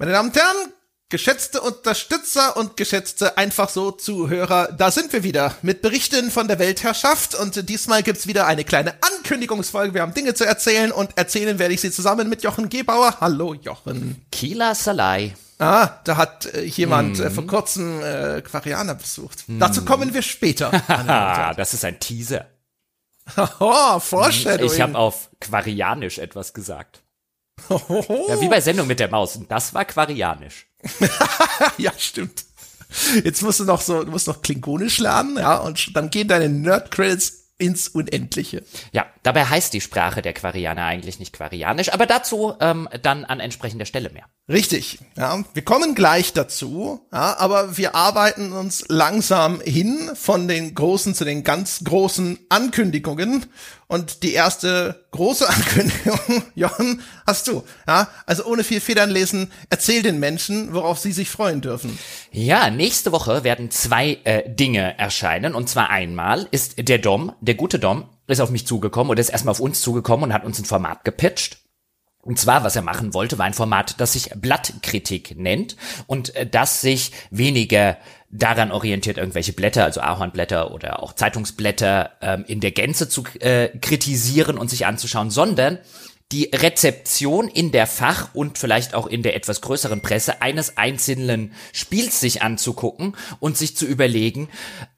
Meine Damen und Herren, geschätzte Unterstützer und geschätzte einfach so Zuhörer, da sind wir wieder mit Berichten von der Weltherrschaft und diesmal gibt's wieder eine kleine Ankündigungsfolge. Wir haben Dinge zu erzählen und erzählen werde ich sie zusammen mit Jochen Gebauer. Hallo Jochen. Kila Salai. Ah, da hat äh, jemand mm. äh, vor kurzem äh, Quarianer besucht. Mm. Dazu kommen wir später. das ist ein Teaser. oh, Foreshadowing. Ich habe auf Quarianisch etwas gesagt. Ja, wie bei Sendung mit der Maus. Und das war Quarianisch. ja, stimmt. Jetzt musst du noch so, du musst noch Klingonisch lernen, ja, und dann gehen deine Nerd-Credits ins Unendliche. Ja, dabei heißt die Sprache der Quarianer eigentlich nicht Quarianisch, aber dazu ähm, dann an entsprechender Stelle mehr. Richtig, ja. Wir kommen gleich dazu, ja, aber wir arbeiten uns langsam hin von den großen zu den ganz großen Ankündigungen. Und die erste große Ankündigung, Jochen, hast du. Ja, also ohne viel Federn lesen, erzähl den Menschen, worauf sie sich freuen dürfen. Ja, nächste Woche werden zwei äh, Dinge erscheinen. Und zwar einmal ist der Dom, der gute Dom, ist auf mich zugekommen oder ist erstmal auf uns zugekommen und hat uns ein Format gepitcht. Und zwar, was er machen wollte, war ein Format, das sich Blattkritik nennt und äh, das sich weniger daran orientiert, irgendwelche Blätter, also Ahornblätter oder auch Zeitungsblätter ähm, in der Gänze zu äh, kritisieren und sich anzuschauen, sondern die Rezeption in der Fach- und vielleicht auch in der etwas größeren Presse eines einzelnen Spiels sich anzugucken und sich zu überlegen,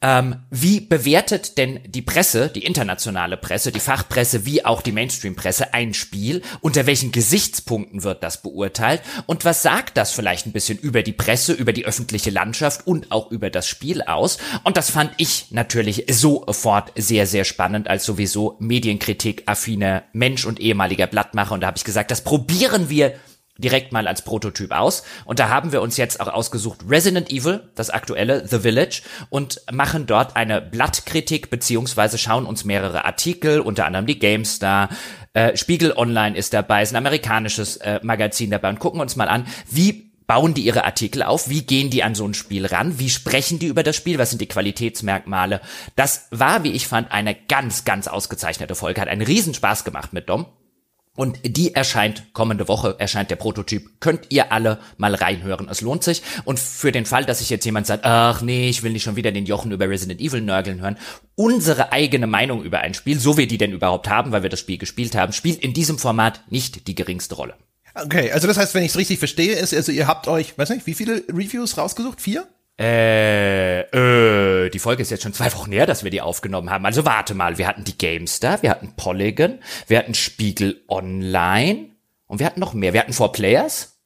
ähm, wie bewertet denn die Presse, die internationale Presse, die Fachpresse wie auch die Mainstream-Presse ein Spiel, unter welchen Gesichtspunkten wird das beurteilt und was sagt das vielleicht ein bisschen über die Presse, über die öffentliche Landschaft und auch über das Spiel aus. Und das fand ich natürlich sofort sehr, sehr spannend als sowieso Medienkritik-affiner Mensch und ehemaliger Blatt platt mache. Und da habe ich gesagt, das probieren wir direkt mal als Prototyp aus. Und da haben wir uns jetzt auch ausgesucht Resident Evil, das aktuelle The Village, und machen dort eine Blattkritik, beziehungsweise schauen uns mehrere Artikel, unter anderem die GameStar, äh, Spiegel Online ist dabei, ist ein amerikanisches äh, Magazin dabei und gucken uns mal an, wie bauen die ihre Artikel auf? Wie gehen die an so ein Spiel ran? Wie sprechen die über das Spiel? Was sind die Qualitätsmerkmale? Das war, wie ich fand, eine ganz, ganz ausgezeichnete Folge. Hat einen Riesenspaß gemacht mit Dom. Und die erscheint kommende Woche, erscheint der Prototyp. Könnt ihr alle mal reinhören. Es lohnt sich. Und für den Fall, dass sich jetzt jemand sagt, ach nee, ich will nicht schon wieder den Jochen über Resident Evil nörgeln hören, unsere eigene Meinung über ein Spiel, so wir die denn überhaupt haben, weil wir das Spiel gespielt haben, spielt in diesem Format nicht die geringste Rolle. Okay, also das heißt, wenn ich es richtig verstehe, ist, also ihr habt euch, weiß nicht, wie viele Reviews rausgesucht? Vier? Äh, äh, die Folge ist jetzt schon zwei Wochen her, dass wir die aufgenommen haben. Also warte mal, wir hatten die GameStar, wir hatten Polygon, wir hatten Spiegel Online und wir hatten noch mehr. Wir hatten Four Players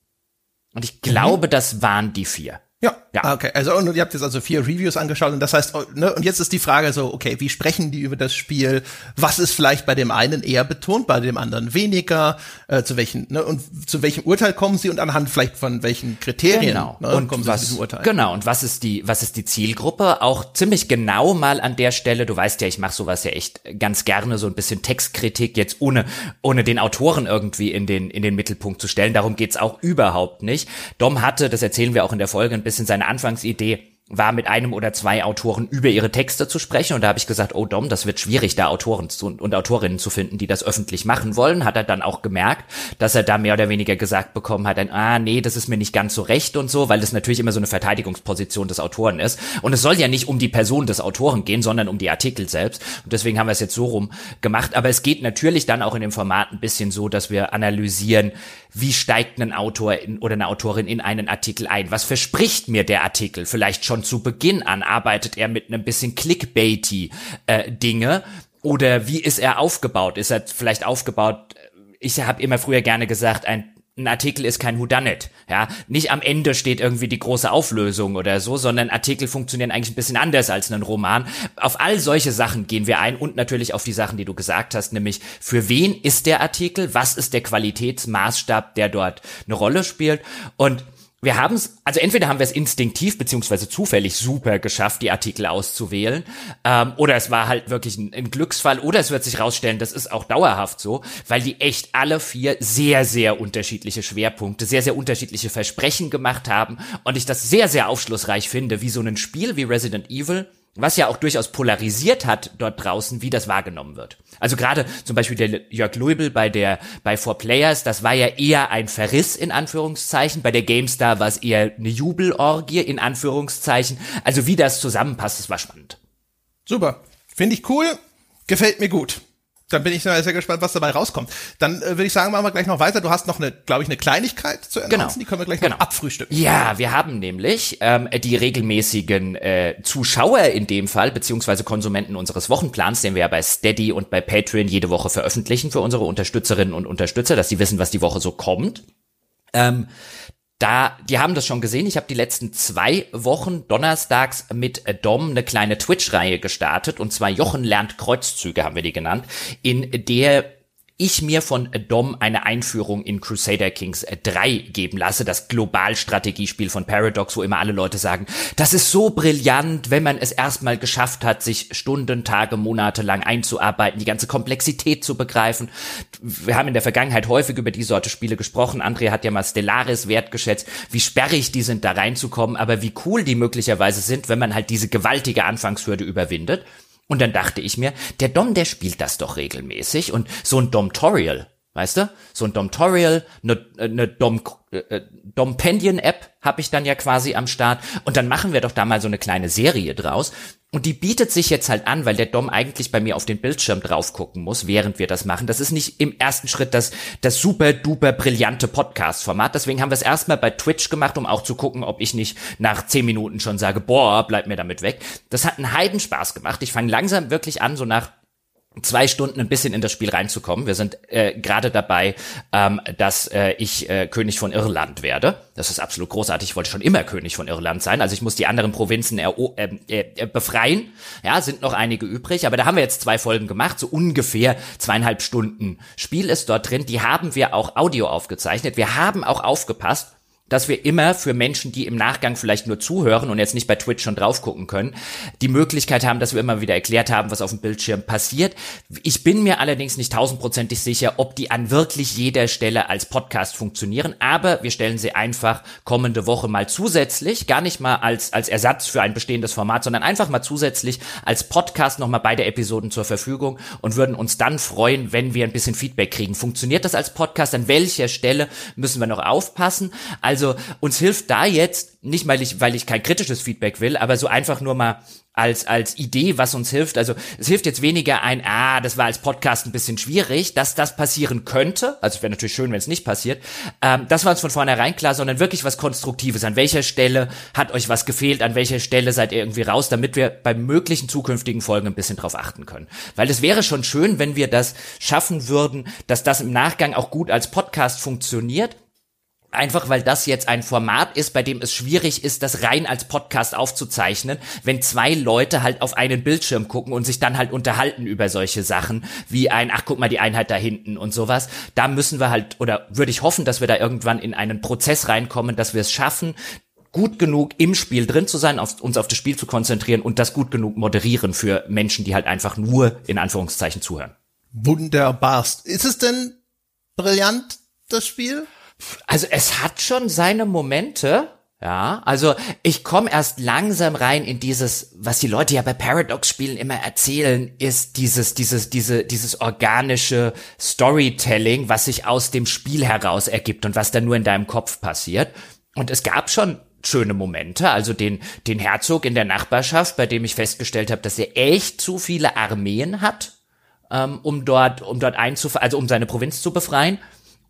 und ich glaube, mhm. das waren die vier. Ja, ja. Ah, okay. Also und ihr habt jetzt also vier Reviews angeschaut und das heißt, oh, ne, und jetzt ist die Frage so, okay, wie sprechen die über das Spiel? Was ist vielleicht bei dem einen eher betont, bei dem anderen weniger? Äh, zu welchen ne, und zu welchem Urteil kommen sie und anhand vielleicht von welchen Kriterien genau. ne, und kommen was, sie zu diesem Urteil? Genau. Und was ist die was ist die Zielgruppe? Auch ziemlich genau mal an der Stelle. Du weißt ja, ich mache sowas ja echt ganz gerne, so ein bisschen Textkritik jetzt ohne ohne den Autoren irgendwie in den in den Mittelpunkt zu stellen. Darum geht's auch überhaupt nicht. Dom hatte, das erzählen wir auch in der Folge, ein bisschen seine Anfangsidee war mit einem oder zwei Autoren über ihre Texte zu sprechen und da habe ich gesagt, oh Dom, das wird schwierig, da Autoren zu, und Autorinnen zu finden, die das öffentlich machen wollen. Hat er dann auch gemerkt, dass er da mehr oder weniger gesagt bekommen hat, ein, ah nee, das ist mir nicht ganz so recht und so, weil es natürlich immer so eine Verteidigungsposition des Autoren ist. Und es soll ja nicht um die Person des Autoren gehen, sondern um die Artikel selbst. Und deswegen haben wir es jetzt so rum gemacht. Aber es geht natürlich dann auch in dem Format ein bisschen so, dass wir analysieren, wie steigt ein Autor in, oder eine Autorin in einen Artikel ein? Was verspricht mir der Artikel? Vielleicht schon zu Beginn an arbeitet er mit einem bisschen clickbaity äh, Dinge oder wie ist er aufgebaut? Ist er vielleicht aufgebaut? Ich habe immer früher gerne gesagt, ein ein Artikel ist kein Whodunit, ja. Nicht am Ende steht irgendwie die große Auflösung oder so, sondern Artikel funktionieren eigentlich ein bisschen anders als ein Roman. Auf all solche Sachen gehen wir ein und natürlich auf die Sachen, die du gesagt hast, nämlich für wen ist der Artikel, was ist der Qualitätsmaßstab, der dort eine Rolle spielt und wir haben es, also entweder haben wir es instinktiv beziehungsweise zufällig super geschafft, die Artikel auszuwählen, ähm, oder es war halt wirklich ein, ein, Glücksfall, oder es wird sich rausstellen, das ist auch dauerhaft so, weil die echt alle vier sehr, sehr unterschiedliche Schwerpunkte, sehr, sehr unterschiedliche Versprechen gemacht haben und ich das sehr, sehr aufschlussreich finde, wie so ein Spiel wie Resident Evil was ja auch durchaus polarisiert hat dort draußen, wie das wahrgenommen wird. Also gerade zum Beispiel der Jörg Luibel bei der bei Four Players, das war ja eher ein Verriss in Anführungszeichen. Bei der GameStar war es eher eine Jubelorgie in Anführungszeichen. Also wie das zusammenpasst, das war spannend. Super, finde ich cool, gefällt mir gut dann bin ich sehr gespannt, was dabei rauskommt. Dann äh, würde ich sagen, machen wir gleich noch weiter. Du hast noch eine, glaube ich, eine Kleinigkeit zu announcen. Genau. Die können wir gleich genau. noch abfrühstücken. Ja, wir haben nämlich ähm, die regelmäßigen äh, Zuschauer in dem Fall, beziehungsweise Konsumenten unseres Wochenplans, den wir ja bei Steady und bei Patreon jede Woche veröffentlichen für unsere Unterstützerinnen und Unterstützer, dass sie wissen, was die Woche so kommt. Ähm, da, die haben das schon gesehen. Ich habe die letzten zwei Wochen donnerstags mit Dom eine kleine Twitch-Reihe gestartet und zwar Jochen lernt Kreuzzüge haben wir die genannt, in der ich mir von Dom eine Einführung in Crusader Kings 3 geben lasse, das Globalstrategiespiel von Paradox, wo immer alle Leute sagen, das ist so brillant, wenn man es erstmal geschafft hat, sich Stunden, Tage, Monate lang einzuarbeiten, die ganze Komplexität zu begreifen. Wir haben in der Vergangenheit häufig über die Sorte Spiele gesprochen. André hat ja mal Stellaris wertgeschätzt, wie sperrig die sind, da reinzukommen, aber wie cool die möglicherweise sind, wenn man halt diese gewaltige Anfangshürde überwindet. Und dann dachte ich mir, der Dom, der spielt das doch regelmäßig und so ein Domtorial, weißt du? So ein Domtorial, eine, eine Dom, äh, äh Dompendion-App habe ich dann ja quasi am Start und dann machen wir doch da mal so eine kleine Serie draus und die bietet sich jetzt halt an, weil der Dom eigentlich bei mir auf den Bildschirm drauf gucken muss, während wir das machen. Das ist nicht im ersten Schritt das, das super duper brillante Podcast-Format. Deswegen haben wir es erstmal bei Twitch gemacht, um auch zu gucken, ob ich nicht nach zehn Minuten schon sage, boah, bleib mir damit weg. Das hat einen Heidenspaß gemacht. Ich fange langsam wirklich an, so nach zwei Stunden ein bisschen in das Spiel reinzukommen. Wir sind äh, gerade dabei, ähm, dass äh, ich äh, König von Irland werde. Das ist absolut großartig. Ich wollte schon immer König von Irland sein. Also ich muss die anderen Provinzen äh, äh, befreien. Ja, sind noch einige übrig. Aber da haben wir jetzt zwei Folgen gemacht. So ungefähr zweieinhalb Stunden Spiel ist dort drin. Die haben wir auch Audio aufgezeichnet. Wir haben auch aufgepasst, dass wir immer für Menschen, die im Nachgang vielleicht nur zuhören und jetzt nicht bei Twitch schon drauf gucken können, die Möglichkeit haben, dass wir immer wieder erklärt haben, was auf dem Bildschirm passiert. Ich bin mir allerdings nicht tausendprozentig sicher, ob die an wirklich jeder Stelle als Podcast funktionieren, aber wir stellen sie einfach kommende Woche mal zusätzlich, gar nicht mal als, als Ersatz für ein bestehendes Format, sondern einfach mal zusätzlich als Podcast nochmal beide Episoden zur Verfügung und würden uns dann freuen, wenn wir ein bisschen Feedback kriegen. Funktioniert das als Podcast? An welcher Stelle müssen wir noch aufpassen? Also uns hilft da jetzt, nicht weil ich, weil ich kein kritisches Feedback will, aber so einfach nur mal als, als Idee, was uns hilft. Also es hilft jetzt weniger ein, ah, das war als Podcast ein bisschen schwierig, dass das passieren könnte. Also es wäre natürlich schön, wenn es nicht passiert. Ähm, das war uns von vornherein klar, sondern wirklich was Konstruktives. An welcher Stelle hat euch was gefehlt? An welcher Stelle seid ihr irgendwie raus, damit wir bei möglichen zukünftigen Folgen ein bisschen drauf achten können? Weil es wäre schon schön, wenn wir das schaffen würden, dass das im Nachgang auch gut als Podcast funktioniert Einfach weil das jetzt ein Format ist, bei dem es schwierig ist, das rein als Podcast aufzuzeichnen, wenn zwei Leute halt auf einen Bildschirm gucken und sich dann halt unterhalten über solche Sachen, wie ein, ach guck mal, die Einheit da hinten und sowas. Da müssen wir halt, oder würde ich hoffen, dass wir da irgendwann in einen Prozess reinkommen, dass wir es schaffen, gut genug im Spiel drin zu sein, auf, uns auf das Spiel zu konzentrieren und das gut genug moderieren für Menschen, die halt einfach nur in Anführungszeichen zuhören. Wunderbar. Ist es denn brillant, das Spiel? Also es hat schon seine Momente. Ja, also ich komme erst langsam rein in dieses, was die Leute ja bei Paradox-Spielen immer erzählen, ist dieses, dieses, diese, dieses organische Storytelling, was sich aus dem Spiel heraus ergibt und was dann nur in deinem Kopf passiert. Und es gab schon schöne Momente, also den, den Herzog in der Nachbarschaft, bei dem ich festgestellt habe, dass er echt zu viele Armeen hat, ähm, um dort, um dort einzuf also um seine Provinz zu befreien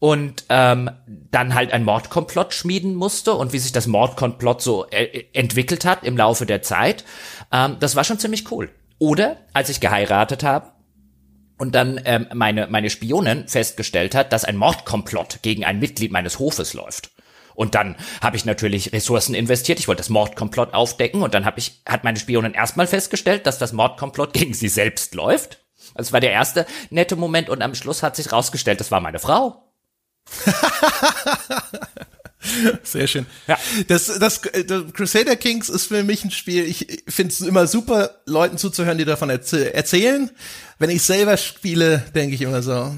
und ähm, dann halt ein Mordkomplott schmieden musste und wie sich das Mordkomplott so äh, entwickelt hat im Laufe der Zeit. Ähm, das war schon ziemlich cool. Oder als ich geheiratet habe und dann ähm, meine meine Spionin festgestellt hat, dass ein Mordkomplott gegen ein Mitglied meines Hofes läuft. Und dann habe ich natürlich Ressourcen investiert. Ich wollte das Mordkomplott aufdecken und dann habe ich hat meine Spionin erstmal festgestellt, dass das Mordkomplott gegen sie selbst läuft. Das war der erste nette Moment und am Schluss hat sich rausgestellt, das war meine Frau. Sehr schön. Ja. Das, das, das Crusader Kings ist für mich ein Spiel, ich finde es immer super, Leuten zuzuhören, die davon erzählen. Wenn ich selber spiele, denke ich immer so,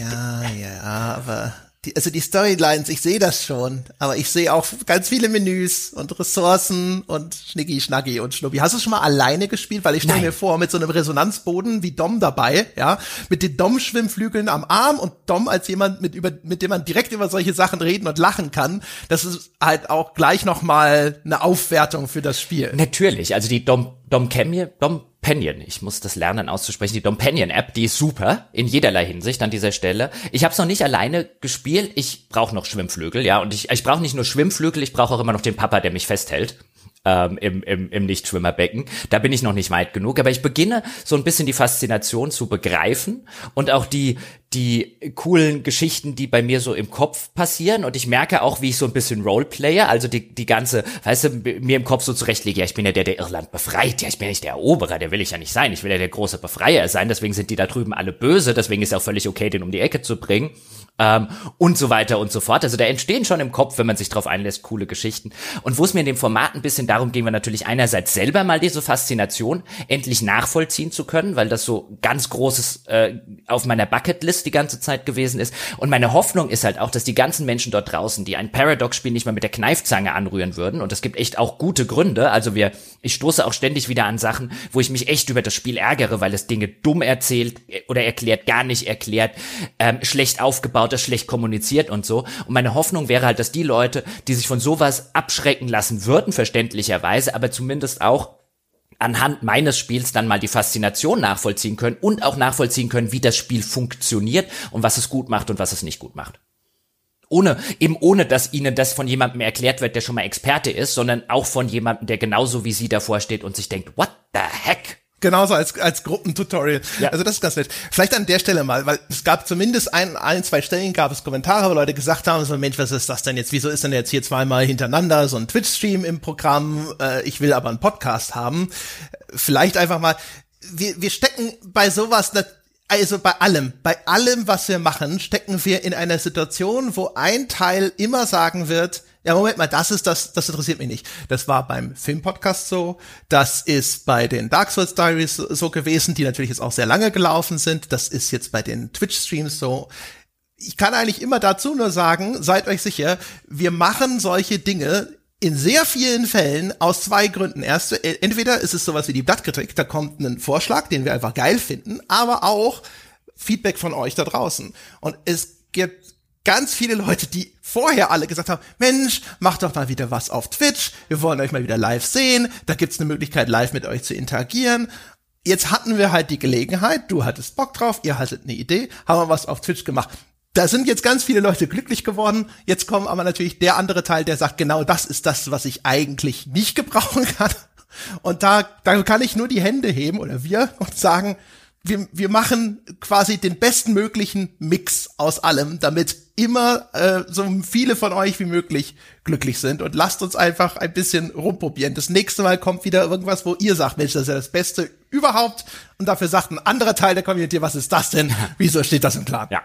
ja, ja, aber die, also die Storylines, ich sehe das schon, aber ich sehe auch ganz viele Menüs und Ressourcen und Schnicki, Schnacki und Schnuppi. Hast du schon mal alleine gespielt? Weil ich stelle mir vor, mit so einem Resonanzboden wie Dom dabei, ja, mit den Dom-Schwimmflügeln am Arm und Dom als jemand, mit, über, mit dem man direkt über solche Sachen reden und lachen kann. Das ist halt auch gleich nochmal eine Aufwertung für das Spiel. Natürlich, also die Dom, Dom Camille, Dom Penion. Ich muss das lernen auszusprechen. Die Dompanion App, die ist super in jederlei Hinsicht an dieser Stelle. Ich habe es noch nicht alleine gespielt. Ich brauche noch Schwimmflügel, ja. Und ich, ich brauche nicht nur Schwimmflügel, ich brauche auch immer noch den Papa, der mich festhält ähm, im, im, im Nichtschwimmerbecken. Da bin ich noch nicht weit genug, aber ich beginne so ein bisschen die Faszination zu begreifen und auch die, die coolen Geschichten, die bei mir so im Kopf passieren. Und ich merke auch, wie ich so ein bisschen Roleplayer, also die, die ganze, weißt du, mir im Kopf so zurechtlege, ja, ich bin ja der, der Irland befreit, ja, ich bin ja nicht der Eroberer, der will ich ja nicht sein, ich will ja der große Befreier sein, deswegen sind die da drüben alle böse, deswegen ist es auch völlig okay, den um die Ecke zu bringen. Ähm, und so weiter und so fort. Also da entstehen schon im Kopf, wenn man sich drauf einlässt, coole Geschichten. Und wo es mir in dem Format ein bisschen darum ging, war natürlich einerseits selber mal diese Faszination endlich nachvollziehen zu können, weil das so ganz großes äh, auf meiner Bucketlist die ganze Zeit gewesen ist. Und meine Hoffnung ist halt auch, dass die ganzen Menschen dort draußen, die ein Paradox-Spiel nicht mal mit der Kneifzange anrühren würden, und es gibt echt auch gute Gründe, also wir, ich stoße auch ständig wieder an Sachen, wo ich mich echt über das Spiel ärgere, weil es Dinge dumm erzählt äh, oder erklärt, gar nicht erklärt, ähm, schlecht aufgebaut lauter schlecht kommuniziert und so. Und meine Hoffnung wäre halt, dass die Leute, die sich von sowas abschrecken lassen würden, verständlicherweise, aber zumindest auch anhand meines Spiels dann mal die Faszination nachvollziehen können und auch nachvollziehen können, wie das Spiel funktioniert und was es gut macht und was es nicht gut macht. Ohne, eben ohne, dass ihnen das von jemandem erklärt wird, der schon mal Experte ist, sondern auch von jemandem, der genauso wie sie davor steht und sich denkt, what the heck? Genauso als, als Gruppentutorial. Ja. Also das ist ganz nett. Vielleicht an der Stelle mal, weil es gab zumindest ein, ein, zwei Stellen gab es Kommentare, wo Leute gesagt haben, so Mensch, was ist das denn jetzt? Wieso ist denn jetzt hier zweimal hintereinander so ein Twitch-Stream im Programm? Äh, ich will aber einen Podcast haben. Vielleicht einfach mal, wir, wir stecken bei sowas, also bei allem, bei allem, was wir machen, stecken wir in einer Situation, wo ein Teil immer sagen wird, ja, Moment mal, das ist das, das interessiert mich nicht. Das war beim Filmpodcast so, das ist bei den Dark Souls Diaries so gewesen, die natürlich jetzt auch sehr lange gelaufen sind. Das ist jetzt bei den Twitch-Streams so. Ich kann eigentlich immer dazu nur sagen, seid euch sicher, wir machen solche Dinge in sehr vielen Fällen aus zwei Gründen. Erste, entweder ist es sowas wie die Blattkritik, da kommt ein Vorschlag, den wir einfach geil finden, aber auch Feedback von euch da draußen. Und es gibt ganz viele Leute, die vorher alle gesagt haben, Mensch, macht doch mal wieder was auf Twitch, wir wollen euch mal wieder live sehen, da gibt's eine Möglichkeit, live mit euch zu interagieren. Jetzt hatten wir halt die Gelegenheit, du hattest Bock drauf, ihr hattet eine Idee, haben wir was auf Twitch gemacht. Da sind jetzt ganz viele Leute glücklich geworden. Jetzt kommt aber natürlich der andere Teil, der sagt, genau das ist das, was ich eigentlich nicht gebrauchen kann. Und da, da kann ich nur die Hände heben oder wir und sagen, wir, wir machen quasi den bestmöglichen Mix aus allem, damit immer äh, so viele von euch wie möglich glücklich sind und lasst uns einfach ein bisschen rumprobieren. Das nächste Mal kommt wieder irgendwas, wo ihr sagt, Mensch, das ist ja das Beste überhaupt und dafür sagt ein anderer Teil der Community, was ist das denn? Wieso steht das im Plan? Ja.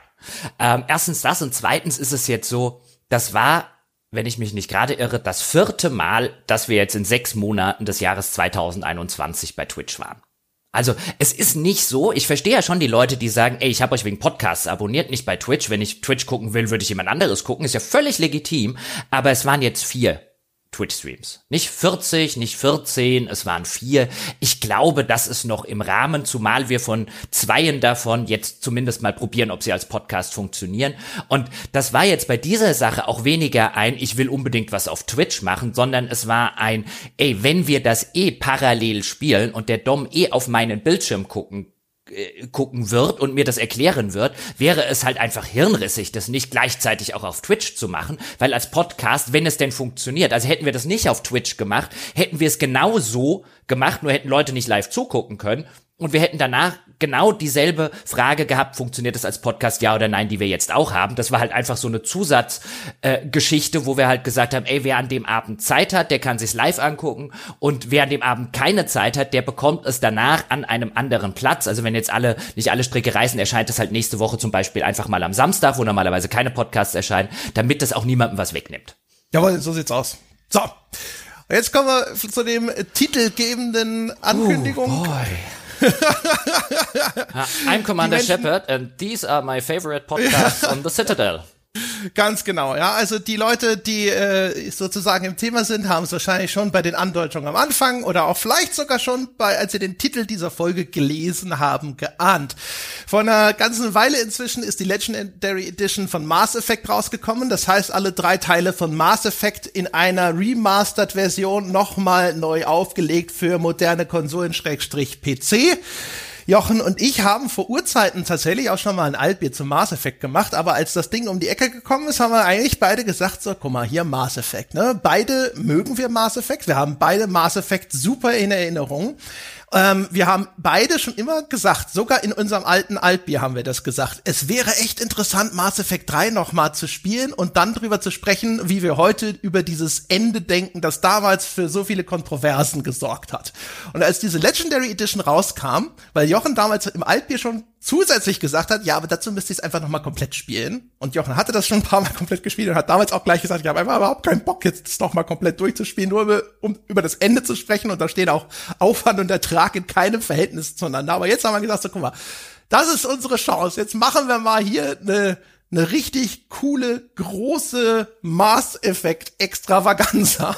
Ähm, erstens das und zweitens ist es jetzt so, das war wenn ich mich nicht gerade irre, das vierte Mal, dass wir jetzt in sechs Monaten des Jahres 2021 bei Twitch waren. Also es ist nicht so, ich verstehe ja schon die Leute, die sagen, ey, ich habe euch wegen Podcasts abonniert, nicht bei Twitch. Wenn ich Twitch gucken will, würde ich jemand anderes gucken. Ist ja völlig legitim. Aber es waren jetzt vier Twitch-Streams. Nicht 40, nicht 14, es waren vier. Ich glaube, das ist noch im Rahmen, zumal wir von zweien davon jetzt zumindest mal probieren, ob sie als Podcast funktionieren. Und das war jetzt bei dieser Sache auch weniger ein, ich will unbedingt was auf Twitch machen, sondern es war ein, ey, wenn wir das eh parallel spielen und der Dom eh auf meinen Bildschirm gucken gucken wird und mir das erklären wird, wäre es halt einfach hirnrissig, das nicht gleichzeitig auch auf Twitch zu machen, weil als Podcast, wenn es denn funktioniert, also hätten wir das nicht auf Twitch gemacht, hätten wir es genauso gemacht, nur hätten Leute nicht live zugucken können und wir hätten danach genau dieselbe Frage gehabt, funktioniert das als Podcast ja oder nein, die wir jetzt auch haben. Das war halt einfach so eine Zusatzgeschichte, äh, wo wir halt gesagt haben, ey, wer an dem Abend Zeit hat, der kann sich's live angucken und wer an dem Abend keine Zeit hat, der bekommt es danach an einem anderen Platz. Also wenn jetzt alle, nicht alle Stricke reißen, erscheint es halt nächste Woche zum Beispiel einfach mal am Samstag, wo normalerweise keine Podcasts erscheinen, damit das auch niemandem was wegnimmt. Jawohl, so sieht's aus. So. Jetzt kommen wir zu dem titelgebenden Ankündigung. Oh Uh, I'm Commander Shepard and these are my favorite podcasts on the Citadel. Ganz genau, ja. Also die Leute, die äh, sozusagen im Thema sind, haben es wahrscheinlich schon bei den Andeutungen am Anfang oder auch vielleicht sogar schon bei, als sie den Titel dieser Folge gelesen haben, geahnt. Vor einer ganzen Weile inzwischen ist die Legendary Edition von Mass Effect rausgekommen. Das heißt, alle drei Teile von Mass Effect in einer Remastered-Version nochmal neu aufgelegt für moderne Konsolen-PC. Jochen und ich haben vor Urzeiten tatsächlich auch schon mal ein Altbier zum Mass Effect gemacht, aber als das Ding um die Ecke gekommen ist, haben wir eigentlich beide gesagt, so, guck mal, hier Mass Effect, ne? Beide mögen wir Mass Effect, wir haben beide Mass Effect super in Erinnerung. Ähm, wir haben beide schon immer gesagt, sogar in unserem alten Altbier haben wir das gesagt. Es wäre echt interessant, Mass Effect 3 nochmal zu spielen und dann drüber zu sprechen, wie wir heute über dieses Ende denken, das damals für so viele Kontroversen gesorgt hat. Und als diese Legendary Edition rauskam, weil Jochen damals im Altbier schon zusätzlich gesagt hat, ja, aber dazu müsste ich es einfach nochmal komplett spielen. Und Jochen hatte das schon ein paar Mal komplett gespielt und hat damals auch gleich gesagt, ich habe einfach überhaupt keinen Bock, jetzt das nochmal komplett durchzuspielen, nur um über das Ende zu sprechen. Und da stehen auch Aufwand und Ertrag in keinem Verhältnis zueinander. Aber jetzt haben wir gesagt, so guck mal, das ist unsere Chance. Jetzt machen wir mal hier eine eine richtig coole, große Maß-Effekt-Extravaganza.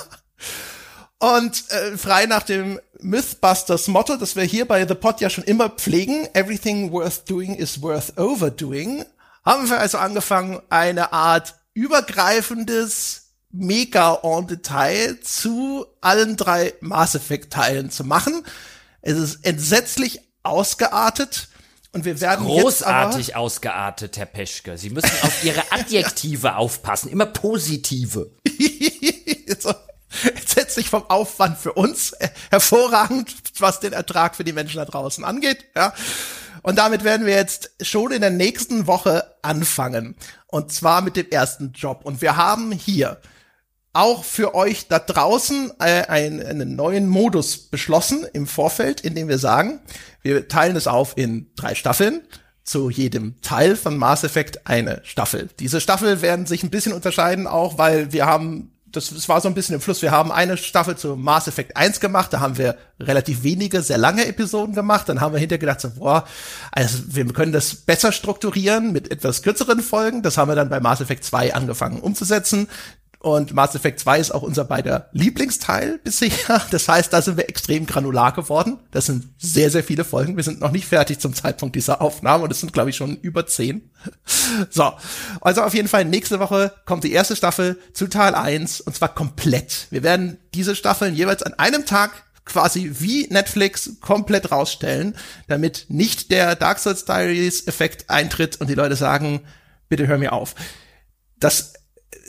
Und äh, frei nach dem Mythbusters Motto, das wir hier bei The Pod ja schon immer pflegen, everything worth doing is worth overdoing, haben wir also angefangen, eine Art übergreifendes mega en Detail zu allen drei Mass Effect Teilen zu machen. Es ist entsetzlich ausgeartet. Und wir werden großartig jetzt aber ausgeartet, Herr Peschke. Sie müssen auf Ihre Adjektive aufpassen, immer positive. entsetzlich vom Aufwand für uns, hervorragend, was den Ertrag für die Menschen da draußen angeht, ja. Und damit werden wir jetzt schon in der nächsten Woche anfangen. Und zwar mit dem ersten Job. Und wir haben hier auch für euch da draußen äh, einen, einen neuen Modus beschlossen im Vorfeld, in dem wir sagen, wir teilen es auf in drei Staffeln zu jedem Teil von Mass Effect eine Staffel. Diese Staffel werden sich ein bisschen unterscheiden auch, weil wir haben das, das war so ein bisschen im Fluss. Wir haben eine Staffel zu Mass Effect 1 gemacht, da haben wir relativ wenige, sehr lange Episoden gemacht. Dann haben wir hinterher gedacht, so, boah, also wir können das besser strukturieren mit etwas kürzeren Folgen. Das haben wir dann bei Mass Effect 2 angefangen umzusetzen. Und Mass Effect 2 ist auch unser beider Lieblingsteil bisher. Das heißt, da sind wir extrem granular geworden. Das sind sehr, sehr viele Folgen. Wir sind noch nicht fertig zum Zeitpunkt dieser Aufnahme und es sind, glaube ich, schon über zehn. So. Also auf jeden Fall nächste Woche kommt die erste Staffel zu Teil 1 und zwar komplett. Wir werden diese Staffeln jeweils an einem Tag quasi wie Netflix komplett rausstellen, damit nicht der Dark Souls Diaries Effekt eintritt und die Leute sagen, bitte hör mir auf. Das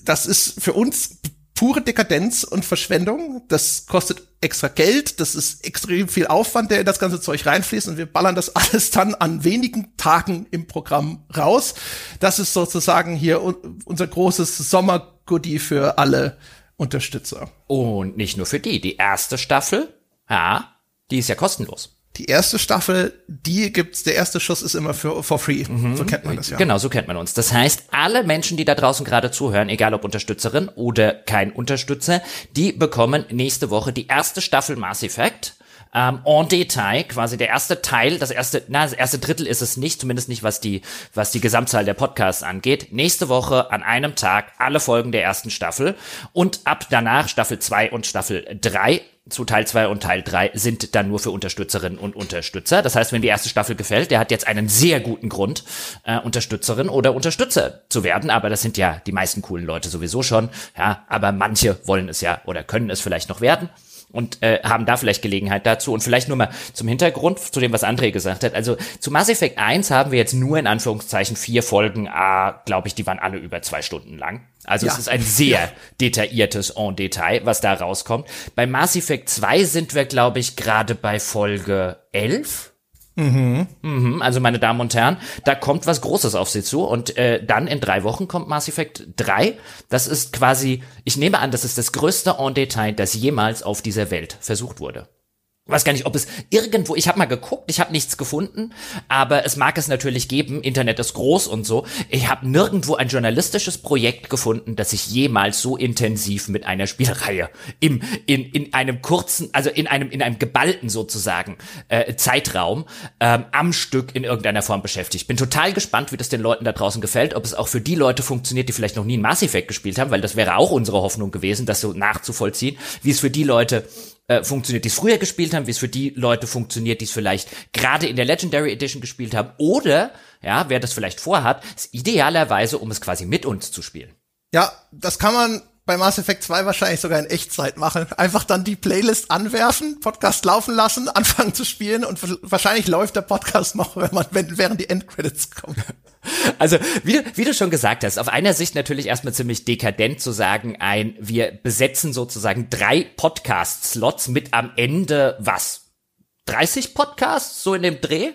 das ist für uns pure Dekadenz und Verschwendung. Das kostet extra Geld, das ist extrem viel Aufwand, der in das ganze Zeug reinfließt und wir ballern das alles dann an wenigen Tagen im Programm raus. Das ist sozusagen hier unser großes Sommergoodie für alle Unterstützer. Und nicht nur für die. Die erste Staffel, ja, die ist ja kostenlos die erste Staffel, die gibt's, der erste Schuss ist immer für for free. Mhm. So kennt man das ja. Genau, so kennt man uns. Das heißt, alle Menschen, die da draußen gerade zuhören, egal ob Unterstützerin oder kein Unterstützer, die bekommen nächste Woche die erste Staffel Mass Effect ähm, en Detail, quasi der erste Teil, das erste, na, das erste Drittel ist es nicht, zumindest nicht, was die, was die Gesamtzahl der Podcasts angeht. Nächste Woche an einem Tag alle Folgen der ersten Staffel und ab danach Staffel 2 und Staffel 3 zu Teil 2 und Teil 3 sind dann nur für Unterstützerinnen und Unterstützer. Das heißt, wenn die erste Staffel gefällt, der hat jetzt einen sehr guten Grund, äh, Unterstützerin oder Unterstützer zu werden. Aber das sind ja die meisten coolen Leute sowieso schon. Ja, aber manche wollen es ja oder können es vielleicht noch werden und äh, haben da vielleicht Gelegenheit dazu. Und vielleicht nur mal zum Hintergrund zu dem, was André gesagt hat. Also zu Mass Effect 1 haben wir jetzt nur in Anführungszeichen vier Folgen, ah, glaube ich, die waren alle über zwei Stunden lang. Also ja. es ist ein sehr ja. detailliertes en Detail, was da rauskommt. Bei Mass Effect 2 sind wir, glaube ich, gerade bei Folge 11 Mhm. Mhm, also meine Damen und Herren, da kommt was Großes auf Sie zu und äh, dann in drei Wochen kommt Mass Effect 3. Das ist quasi, ich nehme an, das ist das größte En Detail, das jemals auf dieser Welt versucht wurde. Weiß gar nicht, ob es irgendwo, ich habe mal geguckt, ich habe nichts gefunden, aber es mag es natürlich geben, Internet ist groß und so. Ich habe nirgendwo ein journalistisches Projekt gefunden, das sich jemals so intensiv mit einer Spielreihe im in in einem kurzen, also in einem in einem geballten sozusagen äh, Zeitraum ähm, am Stück in irgendeiner Form beschäftigt. Bin total gespannt, wie das den Leuten da draußen gefällt, ob es auch für die Leute funktioniert, die vielleicht noch nie ein Mass Effect gespielt haben, weil das wäre auch unsere Hoffnung gewesen, das so nachzuvollziehen, wie es für die Leute äh, funktioniert, die es früher gespielt haben, wie es für die Leute funktioniert, die es vielleicht gerade in der Legendary Edition gespielt haben, oder, ja, wer das vielleicht vorhat, ist idealerweise, um es quasi mit uns zu spielen. Ja, das kann man bei Mass Effect 2 wahrscheinlich sogar in Echtzeit machen. Einfach dann die Playlist anwerfen, Podcast laufen lassen, anfangen zu spielen und wahrscheinlich läuft der Podcast noch, wenn man, wenn, während die Endcredits kommen. Also, wie du, wie du schon gesagt hast, auf einer Sicht natürlich erstmal ziemlich dekadent zu sagen, ein, wir besetzen sozusagen drei Podcast-Slots mit am Ende was? 30 Podcasts, so in dem Dreh?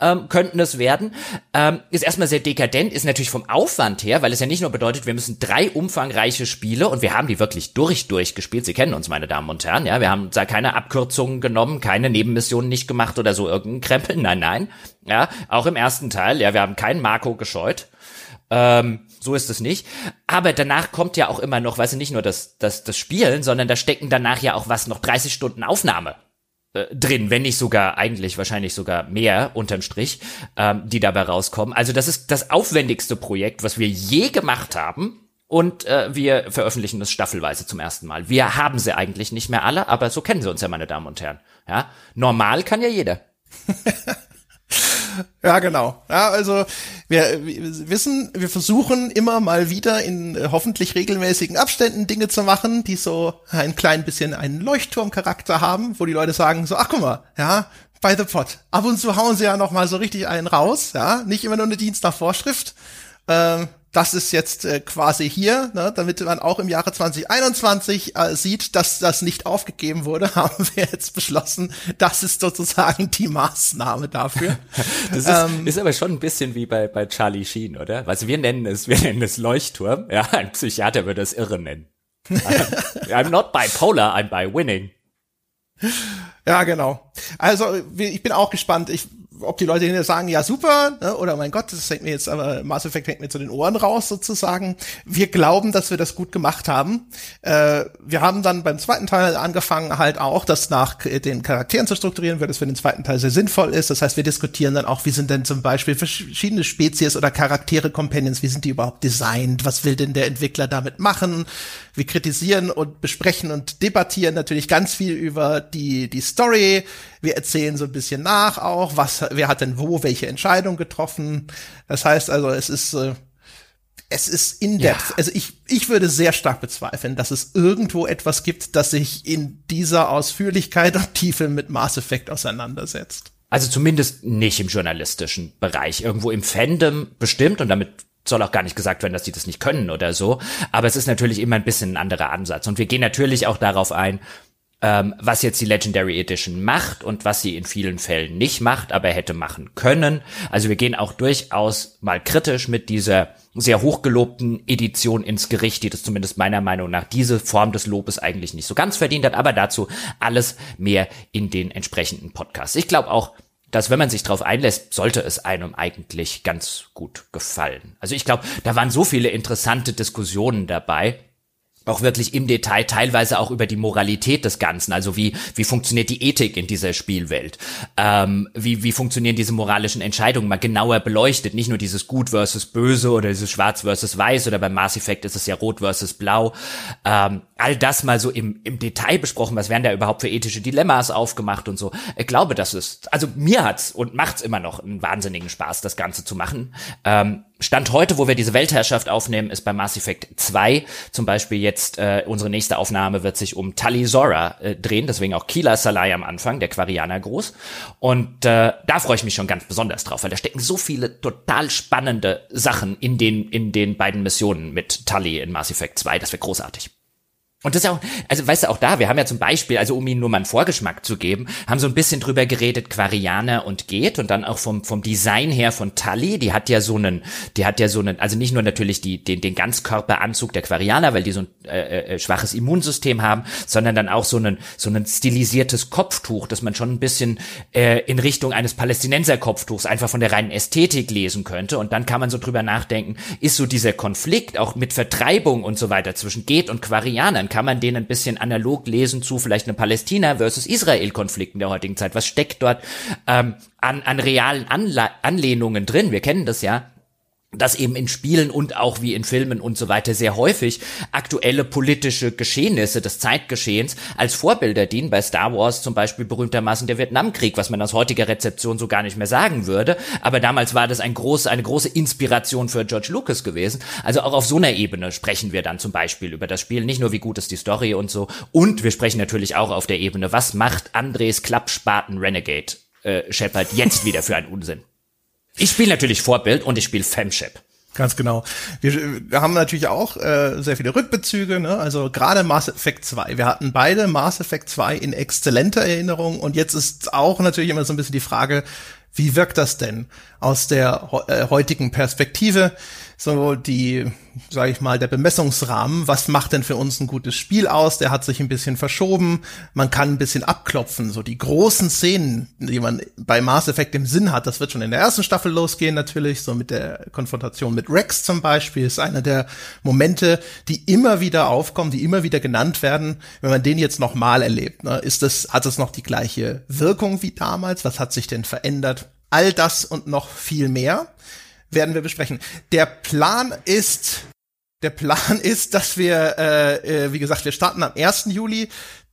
Ähm, könnten es werden. Ähm, ist erstmal sehr dekadent, ist natürlich vom Aufwand her, weil es ja nicht nur bedeutet, wir müssen drei umfangreiche Spiele und wir haben die wirklich durch durchgespielt. Sie kennen uns, meine Damen und Herren, ja, wir haben da keine Abkürzungen genommen, keine Nebenmissionen nicht gemacht oder so irgendein Krempel. Nein, nein. Ja, auch im ersten Teil, ja, wir haben keinen Marco gescheut. Ähm, so ist es nicht. Aber danach kommt ja auch immer noch, weißt du, nicht nur das, das, das Spielen, sondern da stecken danach ja auch was, noch 30 Stunden Aufnahme äh, drin, wenn nicht sogar eigentlich wahrscheinlich sogar mehr unterm Strich, ähm, die dabei rauskommen. Also das ist das aufwendigste Projekt, was wir je gemacht haben. Und äh, wir veröffentlichen das staffelweise zum ersten Mal. Wir haben sie eigentlich nicht mehr alle, aber so kennen sie uns ja, meine Damen und Herren. Ja, normal kann ja jeder. Ja, genau. Ja, also wir, wir wissen, wir versuchen immer mal wieder in äh, hoffentlich regelmäßigen Abständen Dinge zu machen, die so ein klein bisschen einen Leuchtturmcharakter haben, wo die Leute sagen so, ach guck mal, ja, bei The Pot. Ab und zu hauen sie ja noch mal so richtig einen raus, ja, nicht immer nur eine Dienst nach Vorschrift. Ähm, das ist jetzt äh, quasi hier, ne, damit man auch im Jahre 2021 äh, sieht, dass das nicht aufgegeben wurde, haben wir jetzt beschlossen, das ist sozusagen die Maßnahme dafür. das ist, ähm, ist aber schon ein bisschen wie bei, bei Charlie Sheen, oder? Also wir nennen es, wir nennen es Leuchtturm. Ja, ein Psychiater würde es irre nennen. I'm not bipolar, I'm by winning. Ja, genau. Also ich bin auch gespannt. Ich ob die Leute hinterher sagen, ja super, ne, oder mein Gott, das hängt mir jetzt aber, Mass Effect hängt mir zu den Ohren raus sozusagen. Wir glauben, dass wir das gut gemacht haben. Äh, wir haben dann beim zweiten Teil angefangen halt auch, das nach den Charakteren zu strukturieren, weil das für den zweiten Teil sehr sinnvoll ist. Das heißt, wir diskutieren dann auch, wie sind denn zum Beispiel verschiedene Spezies oder Charaktere Companions, wie sind die überhaupt designt? Was will denn der Entwickler damit machen? Wir kritisieren und besprechen und debattieren natürlich ganz viel über die, die Story. Wir erzählen so ein bisschen nach auch, was, wer hat denn wo welche Entscheidung getroffen. Das heißt also, es ist, äh, es ist in depth. Ja. Also ich, ich würde sehr stark bezweifeln, dass es irgendwo etwas gibt, das sich in dieser Ausführlichkeit und Tiefe mit Mass Effect auseinandersetzt. Also zumindest nicht im journalistischen Bereich. Irgendwo im Fandom bestimmt und damit soll auch gar nicht gesagt werden, dass die das nicht können oder so. Aber es ist natürlich immer ein bisschen ein anderer Ansatz. Und wir gehen natürlich auch darauf ein, ähm, was jetzt die Legendary Edition macht und was sie in vielen Fällen nicht macht, aber hätte machen können. Also wir gehen auch durchaus mal kritisch mit dieser sehr hochgelobten Edition ins Gericht, die das zumindest meiner Meinung nach diese Form des Lobes eigentlich nicht so ganz verdient hat, aber dazu alles mehr in den entsprechenden Podcasts. Ich glaube auch, dass wenn man sich darauf einlässt, sollte es einem eigentlich ganz gut gefallen. Also ich glaube, da waren so viele interessante Diskussionen daby auch wirklich im Detail, teilweise auch über die Moralität des Ganzen, also wie, wie funktioniert die Ethik in dieser Spielwelt, ähm, wie, wie funktionieren diese moralischen Entscheidungen? Mal genauer beleuchtet, nicht nur dieses Gut versus Böse oder dieses Schwarz versus Weiß oder beim Mass Effect ist es ja Rot versus Blau, ähm, all das mal so im, im Detail besprochen, was werden da überhaupt für ethische Dilemmas aufgemacht und so. Ich glaube, das ist, also mir hat's und macht's immer noch einen wahnsinnigen Spaß, das Ganze zu machen. Ähm, Stand heute, wo wir diese Weltherrschaft aufnehmen, ist bei Mass Effect 2 zum Beispiel jetzt, äh, unsere nächste Aufnahme wird sich um Tali-Zora äh, drehen, deswegen auch Kila Salai am Anfang, der Quarianer groß. Und äh, da freue ich mich schon ganz besonders drauf, weil da stecken so viele total spannende Sachen in den, in den beiden Missionen mit Tully in Mass Effect 2, das wird großartig. Und das ist auch, also weißt du, auch da, wir haben ja zum Beispiel, also um Ihnen nur mal einen Vorgeschmack zu geben, haben so ein bisschen drüber geredet, Quarianer und geht und dann auch vom, vom Design her von Tully, die hat ja so einen, die hat ja so einen, also nicht nur natürlich die, den, den Ganzkörperanzug der Quarianer, weil die so ein äh, äh, schwaches Immunsystem haben, sondern dann auch so einen, so ein stilisiertes Kopftuch, das man schon ein bisschen äh, in Richtung eines Palästinenser-Kopftuchs einfach von der reinen Ästhetik lesen könnte. Und dann kann man so drüber nachdenken, ist so dieser Konflikt auch mit Vertreibung und so weiter zwischen Geht und Quarianern kann man den ein bisschen analog lesen zu vielleicht einem Palästina versus Israel-Konflikt in der heutigen Zeit. Was steckt dort ähm, an, an realen Anla Anlehnungen drin? Wir kennen das ja dass eben in Spielen und auch wie in Filmen und so weiter sehr häufig aktuelle politische Geschehnisse des Zeitgeschehens als Vorbilder dienen. Bei Star Wars zum Beispiel berühmtermaßen der Vietnamkrieg, was man aus heutiger Rezeption so gar nicht mehr sagen würde. Aber damals war das ein groß, eine große Inspiration für George Lucas gewesen. Also auch auf so einer Ebene sprechen wir dann zum Beispiel über das Spiel. Nicht nur, wie gut ist die Story und so. Und wir sprechen natürlich auch auf der Ebene, was macht Andres Klappspaten Renegade äh, Shepard jetzt wieder für einen Unsinn? Ich spiele natürlich Vorbild und ich spiele Femship. Ganz genau. Wir, haben natürlich auch äh, sehr viele Rückbezüge, ne? also gerade Mass Effect 2. Wir hatten beide Mass Effect 2 in exzellenter Erinnerung und jetzt ist auch natürlich immer so ein bisschen die Frage, wie wirkt das denn aus der äh, heutigen Perspektive? So die, sage ich mal, der Bemessungsrahmen. Was macht denn für uns ein gutes Spiel aus? Der hat sich ein bisschen verschoben. Man kann ein bisschen abklopfen. So die großen Szenen, die man bei Mass Effect im Sinn hat, das wird schon in der ersten Staffel losgehen natürlich. So mit der Konfrontation mit Rex zum Beispiel ist einer der Momente, die immer wieder aufkommen, die immer wieder genannt werden. Wenn man den jetzt nochmal erlebt, ne, ist das, hat das noch die gleiche Wirkung wie damals? Was hat sich denn verändert? All das und noch viel mehr werden wir besprechen. Der Plan ist, der Plan ist, dass wir, äh, äh, wie gesagt, wir starten am 1. Juli,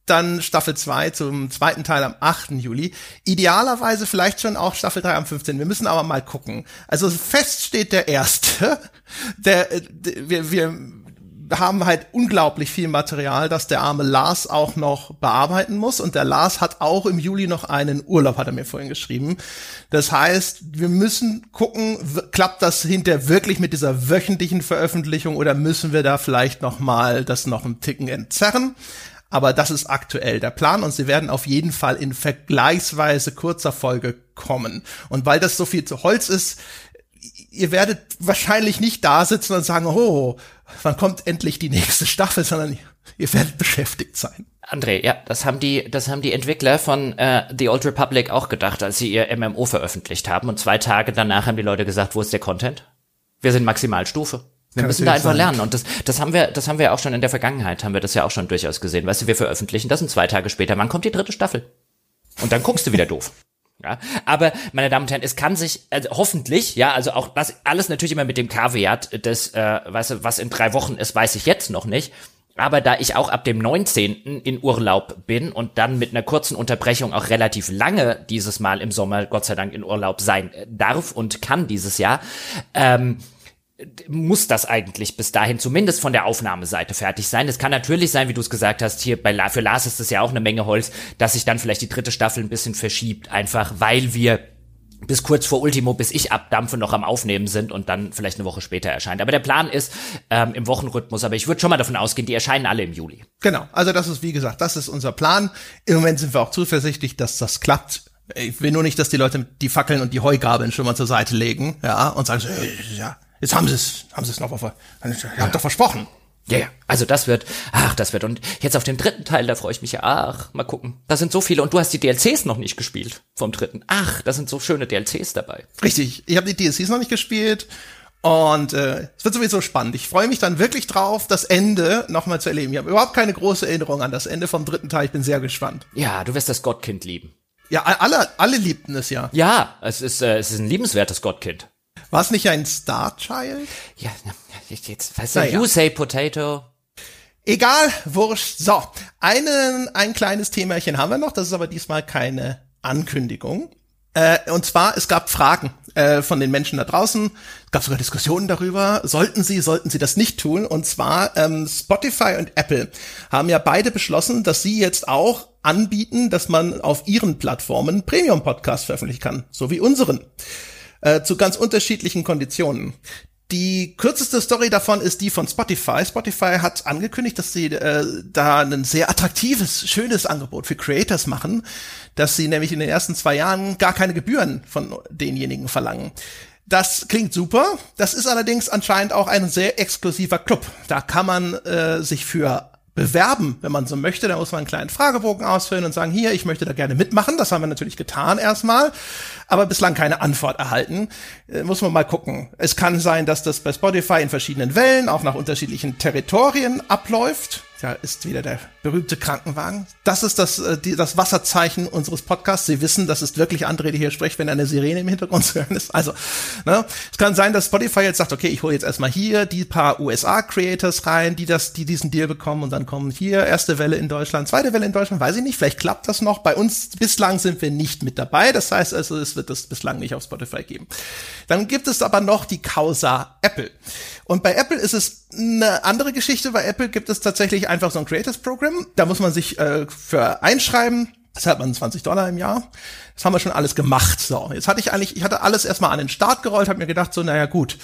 dann Staffel 2 zum zweiten Teil am 8. Juli. Idealerweise vielleicht schon auch Staffel 3 am 15. Wir müssen aber mal gucken. Also fest steht der erste. Der, äh, der wir, wir haben halt unglaublich viel Material, das der arme Lars auch noch bearbeiten muss. Und der Lars hat auch im Juli noch einen Urlaub, hat er mir vorhin geschrieben. Das heißt, wir müssen gucken, klappt das hinter wirklich mit dieser wöchentlichen Veröffentlichung oder müssen wir da vielleicht noch mal das noch einen Ticken entzerren? Aber das ist aktuell der Plan und sie werden auf jeden Fall in vergleichsweise kurzer Folge kommen. Und weil das so viel zu Holz ist, ihr werdet wahrscheinlich nicht da sitzen und sagen, oh, wann kommt endlich die nächste Staffel, sondern ihr werdet beschäftigt sein. André, ja, das haben die, das haben die Entwickler von äh, The Old Republic auch gedacht, als sie ihr MMO veröffentlicht haben. Und zwei Tage danach haben die Leute gesagt, wo ist der Content? Wir sind Maximalstufe. Wir Kann müssen da einfach sein. lernen. Und das, das haben wir, das haben wir auch schon in der Vergangenheit, haben wir das ja auch schon durchaus gesehen. Weißt du, wir veröffentlichen das und zwei Tage später, wann kommt die dritte Staffel? Und dann guckst du wieder doof. Ja, aber meine Damen und Herren, es kann sich also hoffentlich, ja, also auch das alles natürlich immer mit dem Kaviat des, äh, weißt du, was in drei Wochen ist, weiß ich jetzt noch nicht. Aber da ich auch ab dem 19. in Urlaub bin und dann mit einer kurzen Unterbrechung auch relativ lange dieses Mal im Sommer, Gott sei Dank, in Urlaub sein darf und kann dieses Jahr, ähm, muss das eigentlich bis dahin zumindest von der Aufnahmeseite fertig sein. Es kann natürlich sein, wie du es gesagt hast, hier bei La für Lars ist es ja auch eine Menge Holz, dass sich dann vielleicht die dritte Staffel ein bisschen verschiebt, einfach weil wir bis kurz vor Ultimo, bis ich abdampfe, noch am Aufnehmen sind und dann vielleicht eine Woche später erscheint. Aber der Plan ist ähm, im Wochenrhythmus, aber ich würde schon mal davon ausgehen, die erscheinen alle im Juli. Genau, also das ist, wie gesagt, das ist unser Plan. Im Moment sind wir auch zuversichtlich, dass das klappt. Ich will nur nicht, dass die Leute die Fackeln und die Heugabeln schon mal zur Seite legen, ja, und sagen, ja, Jetzt haben sie es, haben sie es noch, ihr habt doch versprochen. Ja, ja, also das wird, ach, das wird. Und jetzt auf den dritten Teil, da freue ich mich ja. Ach, mal gucken. Da sind so viele. Und du hast die DLCs noch nicht gespielt vom dritten. Ach, da sind so schöne DLCs dabei. Richtig, ich habe die DLCs noch nicht gespielt. Und äh, es wird sowieso spannend. Ich freue mich dann wirklich drauf, das Ende nochmal zu erleben. Ich habe überhaupt keine große Erinnerung an das Ende vom dritten Teil. Ich bin sehr gespannt. Ja, du wirst das Gottkind lieben. Ja, alle, alle liebten es ja. Ja, es ist, äh, es ist ein liebenswertes Gottkind. War es nicht ein Star Child? Ja, jetzt, weißt du, naja. you say potato. Egal, wurscht. So, einen, ein kleines Themachen haben wir noch, das ist aber diesmal keine Ankündigung. Äh, und zwar, es gab Fragen äh, von den Menschen da draußen. Es gab sogar Diskussionen darüber. Sollten sie, sollten sie das nicht tun? Und zwar ähm, Spotify und Apple haben ja beide beschlossen, dass sie jetzt auch anbieten, dass man auf ihren Plattformen Premium-Podcasts veröffentlichen kann, so wie unseren äh, zu ganz unterschiedlichen Konditionen. Die kürzeste Story davon ist die von Spotify. Spotify hat angekündigt, dass sie äh, da ein sehr attraktives, schönes Angebot für Creators machen, dass sie nämlich in den ersten zwei Jahren gar keine Gebühren von denjenigen verlangen. Das klingt super. Das ist allerdings anscheinend auch ein sehr exklusiver Club. Da kann man äh, sich für bewerben, wenn man so möchte. Da muss man einen kleinen Fragebogen ausfüllen und sagen, hier, ich möchte da gerne mitmachen. Das haben wir natürlich getan erstmal, aber bislang keine Antwort erhalten. Äh, muss man mal gucken. Es kann sein, dass das bei Spotify in verschiedenen Wellen, auch nach unterschiedlichen Territorien abläuft. Da ist wieder der berühmte Krankenwagen. Das ist das, äh, die, das Wasserzeichen unseres Podcasts. Sie wissen, das ist wirklich André, die hier spricht, wenn eine Sirene im Hintergrund zu hören ist. Also, ne, es kann sein, dass Spotify jetzt sagt, okay, ich hole jetzt erstmal hier die paar USA-Creators rein, die das, die diesen Deal bekommen und dann kommen hier erste Welle in Deutschland, zweite Welle in Deutschland, weiß ich nicht, vielleicht klappt das noch. Bei uns bislang sind wir nicht mit dabei. Das heißt also, es wird das bislang nicht auf Spotify geben. Dann gibt es aber noch die Causa Apple. Und bei Apple ist es eine andere Geschichte. Bei Apple gibt es tatsächlich einfach so ein Creators Program. Da muss man sich äh, für einschreiben. Das hat man 20 Dollar im Jahr. Das haben wir schon alles gemacht. So, jetzt hatte ich eigentlich, ich hatte alles erstmal an den Start gerollt, habe mir gedacht, so, naja, gut.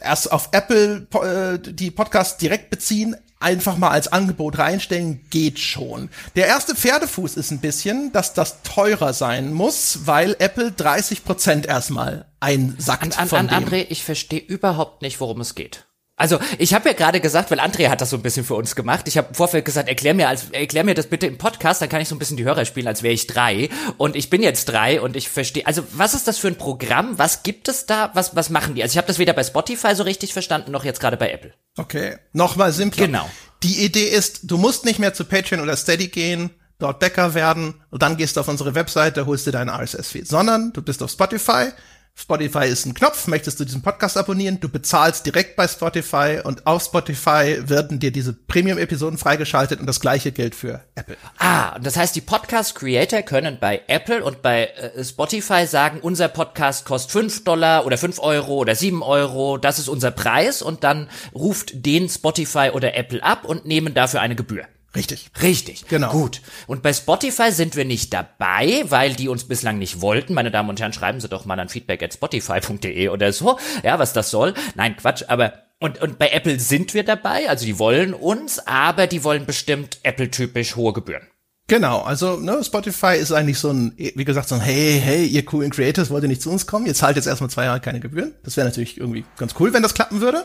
Erst auf Apple äh, die Podcasts direkt beziehen, einfach mal als Angebot reinstellen, geht schon. Der erste Pferdefuß ist ein bisschen, dass das teurer sein muss, weil Apple 30 Prozent erstmal einsackt an, an, von dem. André, ich verstehe überhaupt nicht, worum es geht. Also, ich habe ja gerade gesagt, weil André hat das so ein bisschen für uns gemacht. Ich habe im Vorfeld gesagt, erklär mir, als, erklär mir das bitte im Podcast, dann kann ich so ein bisschen die Hörer spielen, als wäre ich drei. Und ich bin jetzt drei und ich verstehe. Also, was ist das für ein Programm? Was gibt es da? Was, was machen die? Also, ich habe das weder bei Spotify so richtig verstanden, noch jetzt gerade bei Apple. Okay, nochmal simpler. Genau. Die Idee ist, du musst nicht mehr zu Patreon oder Steady gehen, dort Bäcker werden und dann gehst du auf unsere Webseite, holst dir deinen RSS-Feed, sondern du bist auf Spotify, Spotify ist ein Knopf, möchtest du diesen Podcast abonnieren, du bezahlst direkt bei Spotify und auf Spotify werden dir diese Premium-Episoden freigeschaltet und das gleiche gilt für Apple. Ah, und das heißt, die Podcast-Creator können bei Apple und bei äh, Spotify sagen, unser Podcast kostet 5 Dollar oder 5 Euro oder 7 Euro, das ist unser Preis und dann ruft den Spotify oder Apple ab und nehmen dafür eine Gebühr. Richtig. Richtig. Genau. Gut. Und bei Spotify sind wir nicht dabei, weil die uns bislang nicht wollten. Meine Damen und Herren, schreiben Sie doch mal an feedback at spotify.de oder so. Ja, was das soll. Nein, Quatsch, aber und, und bei Apple sind wir dabei, also die wollen uns, aber die wollen bestimmt Apple-typisch hohe Gebühren. Genau, also ne, Spotify ist eigentlich so ein, wie gesagt, so ein Hey, hey, ihr coolen Creators, wollt ihr nicht zu uns kommen? Ihr zahlt jetzt erstmal zwei Jahre keine Gebühren. Das wäre natürlich irgendwie ganz cool, wenn das klappen würde.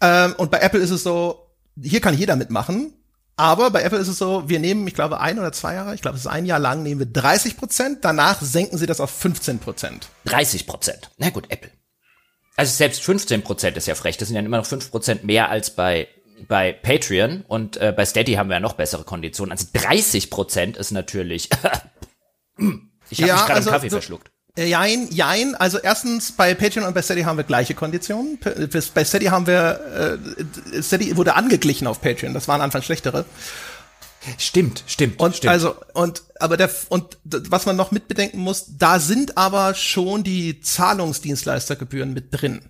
Ähm, und bei Apple ist es so, hier kann jeder mitmachen. Aber bei Apple ist es so, wir nehmen, ich glaube, ein oder zwei Jahre, ich glaube, es ist ein Jahr lang, nehmen wir 30 Prozent, danach senken sie das auf 15 Prozent. 30 Prozent. Na gut, Apple. Also selbst 15 Prozent ist ja frech. Das sind ja immer noch 5 Prozent mehr als bei bei Patreon und äh, bei Steady haben wir ja noch bessere Konditionen. Also 30 Prozent ist natürlich. ich habe Ja, mich gerade also Kaffee so- verschluckt. Äh, Jein, jein. Also erstens, bei Patreon und bei Steady haben wir gleiche Konditionen. P- Bei Steady haben wir, äh, Steady wurde angeglichen auf Patreon. Das waren anfangs schlechtere. Stimmt, stimmt. Und stimmt. also und aber der und was man noch mitbedenken muss, da sind aber schon die Zahlungsdienstleistergebühren mit drin.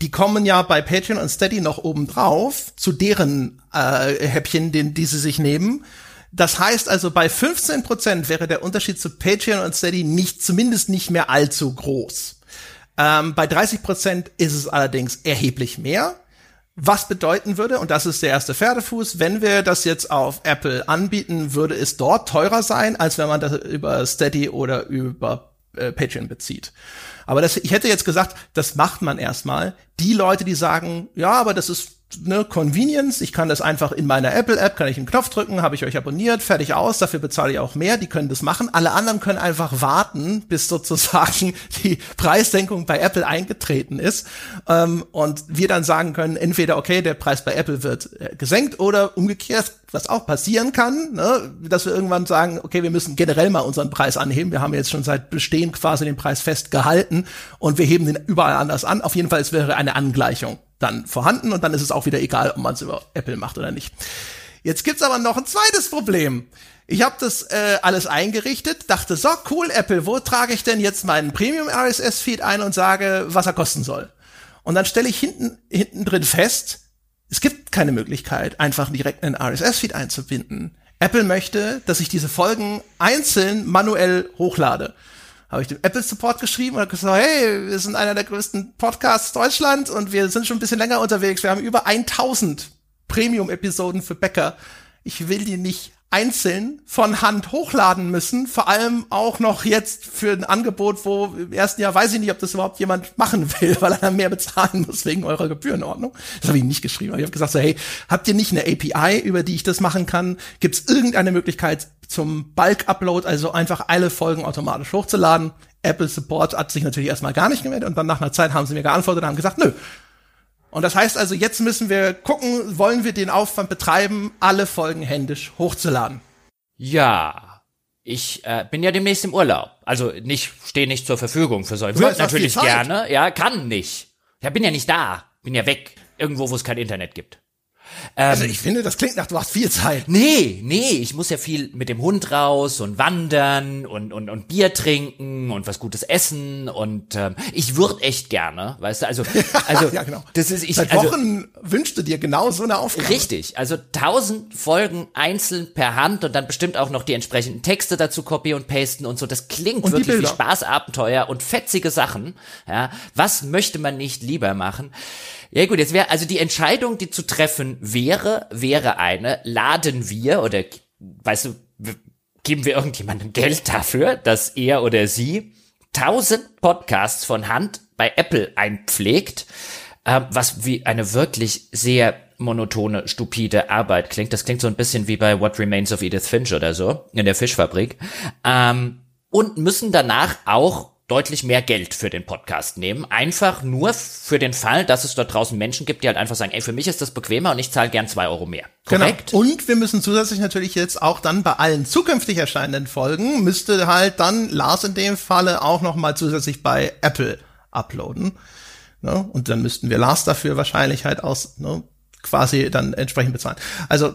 Die kommen ja bei Patreon und Steady noch oben drauf zu deren äh, Häppchen, den die sie sich nehmen. Das heißt also, bei 15% wäre der Unterschied zu Patreon und Steady nicht, zumindest nicht mehr allzu groß. Ähm, bei 30% ist es allerdings erheblich mehr. Was bedeuten würde, und das ist der erste Pferdefuß, wenn wir das jetzt auf Apple anbieten, würde es dort teurer sein, als wenn man das über Steady oder über äh, Patreon bezieht. Aber das, ich hätte jetzt gesagt, das macht man erstmal. Die Leute, die sagen, ja, aber das ist ne, Convenience, ich kann das einfach in meiner Apple-App, kann ich einen Knopf drücken, habe ich euch abonniert, fertig aus, dafür bezahle ich auch mehr, die können das machen. Alle anderen können einfach warten, bis sozusagen die Preissenkung bei Apple eingetreten ist ähm, und wir dann sagen können, entweder, okay, der Preis bei Apple wird äh, gesenkt oder umgekehrt, was auch passieren kann, ne, dass wir irgendwann sagen, okay, wir müssen generell mal unseren Preis anheben. Wir haben jetzt schon seit Bestehen quasi den Preis festgehalten und wir heben den überall anders an. Auf jeden Fall, es wäre eine Angleichung dann vorhanden und dann ist es auch wieder egal, ob man es über Apple macht oder nicht. Jetzt gibt's aber noch ein zweites Problem. Ich habe das äh, alles eingerichtet, dachte, so cool, Apple, wo trage ich denn jetzt meinen Premium RSS Feed ein und sage, was er kosten soll? Und dann stelle ich hinten hinten drin fest, es gibt keine Möglichkeit, einfach direkt einen RSS-Feed einzubinden. Apple möchte, dass ich diese Folgen einzeln manuell hochlade. Habe ich dem Apple Support geschrieben und gesagt, hey, wir sind einer der größten Podcasts Deutschland und wir sind schon ein bisschen länger unterwegs. Wir haben über 1000 Premium-Episoden für Bäcker. Ich will die nicht einzeln von Hand hochladen müssen. Vor allem auch noch jetzt für ein Angebot, wo im ersten Jahr weiß ich nicht, ob das überhaupt jemand machen will, weil er mehr bezahlen muss wegen eurer Gebührenordnung. Das habe ich nicht geschrieben. Ich habe gesagt so, hey, habt ihr nicht eine API, über die ich das machen kann? Gibt es irgendeine Möglichkeit zum Bulk-Upload, also einfach alle Folgen automatisch hochzuladen? Apple Support hat sich natürlich erstmal gar nicht gemeldet und dann nach einer Zeit haben sie mir geantwortet und haben gesagt, nö, und das heißt also, jetzt müssen wir gucken, wollen wir den Aufwand betreiben, alle Folgen händisch hochzuladen. Ja, ich äh, bin ja demnächst im Urlaub. Also nicht, stehe nicht zur Verfügung für solche. Würde natürlich gerne, ja, kann nicht. Ja, bin ja nicht da, bin ja weg. Irgendwo, wo es kein Internet gibt. Ähm, also ich finde, das klingt nach, du hast viel Zeit. Nee, nee, ich muss ja viel mit dem Hund raus und wandern und, und, und Bier trinken und was Gutes essen und ähm, ich würde echt gerne, weißt du, also, also ja, genau. das ist ich. Seit also Wochen also, wünschst du dir genau so eine Aufgabe. Richtig, also tausend Folgen einzeln per Hand und dann bestimmt auch noch die entsprechenden Texte dazu copy und pasten und so. Das klingt und wirklich wie Spaßabenteuer und fetzige Sachen. Ja, was möchte man nicht lieber machen? Ja gut, jetzt wäre also die Entscheidung, die zu treffen wäre, wäre eine, laden wir oder weißt du, geben wir irgendjemandem Geld dafür, dass er oder sie tausend Podcasts von Hand bei Apple einpflegt, äh, was wie eine wirklich sehr monotone, stupide Arbeit klingt. Das klingt so ein bisschen wie bei What Remains of Edith Finch oder so in der Fischfabrik. Ähm, und müssen danach auch deutlich mehr Geld für den Podcast nehmen. Einfach nur für den Fall, dass es dort draußen Menschen gibt, die halt einfach sagen, ey, für mich ist das bequemer und ich zahle gern zwei Euro mehr. Genau. Korrekt? Genau. Und wir müssen zusätzlich natürlich jetzt auch dann bei allen zukünftig erscheinenden Folgen, müsste halt dann Lars in dem Falle auch noch mal zusätzlich bei Apple uploaden. Ne? Und dann müssten wir Lars dafür wahrscheinlich halt aus, ne, quasi dann entsprechend bezahlen. Also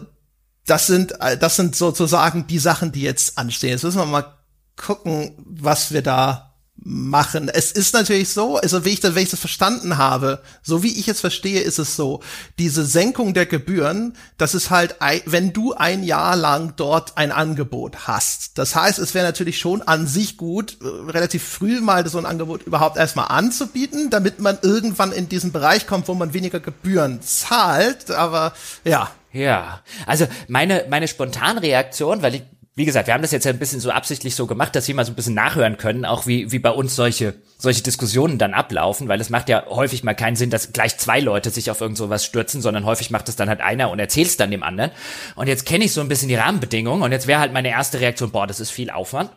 das sind, das sind sozusagen die Sachen, die jetzt anstehen. Jetzt müssen wir mal gucken, was wir da machen. Es ist natürlich so, also wie ich das, wenn ich das verstanden habe, so wie ich es verstehe, ist es so, diese Senkung der Gebühren, das ist halt, wenn du ein Jahr lang dort ein Angebot hast. Das heißt, es wäre natürlich schon an sich gut, äh, relativ früh mal so ein Angebot überhaupt erstmal anzubieten, damit man irgendwann in diesen Bereich kommt, wo man weniger Gebühren zahlt, aber ja. Ja, also meine, meine Spontanreaktion, weil ich wie gesagt, wir haben das jetzt ja ein bisschen so absichtlich so gemacht, dass wir mal so ein bisschen nachhören können, auch wie, wie bei uns solche, solche Diskussionen dann ablaufen, weil es macht ja häufig mal keinen Sinn, dass gleich zwei Leute sich auf irgend sowas stürzen, sondern häufig macht es dann halt einer und erzählt es dann dem anderen. Und jetzt kenne ich so ein bisschen die Rahmenbedingungen und jetzt wäre halt meine erste Reaktion, boah, das ist viel Aufwand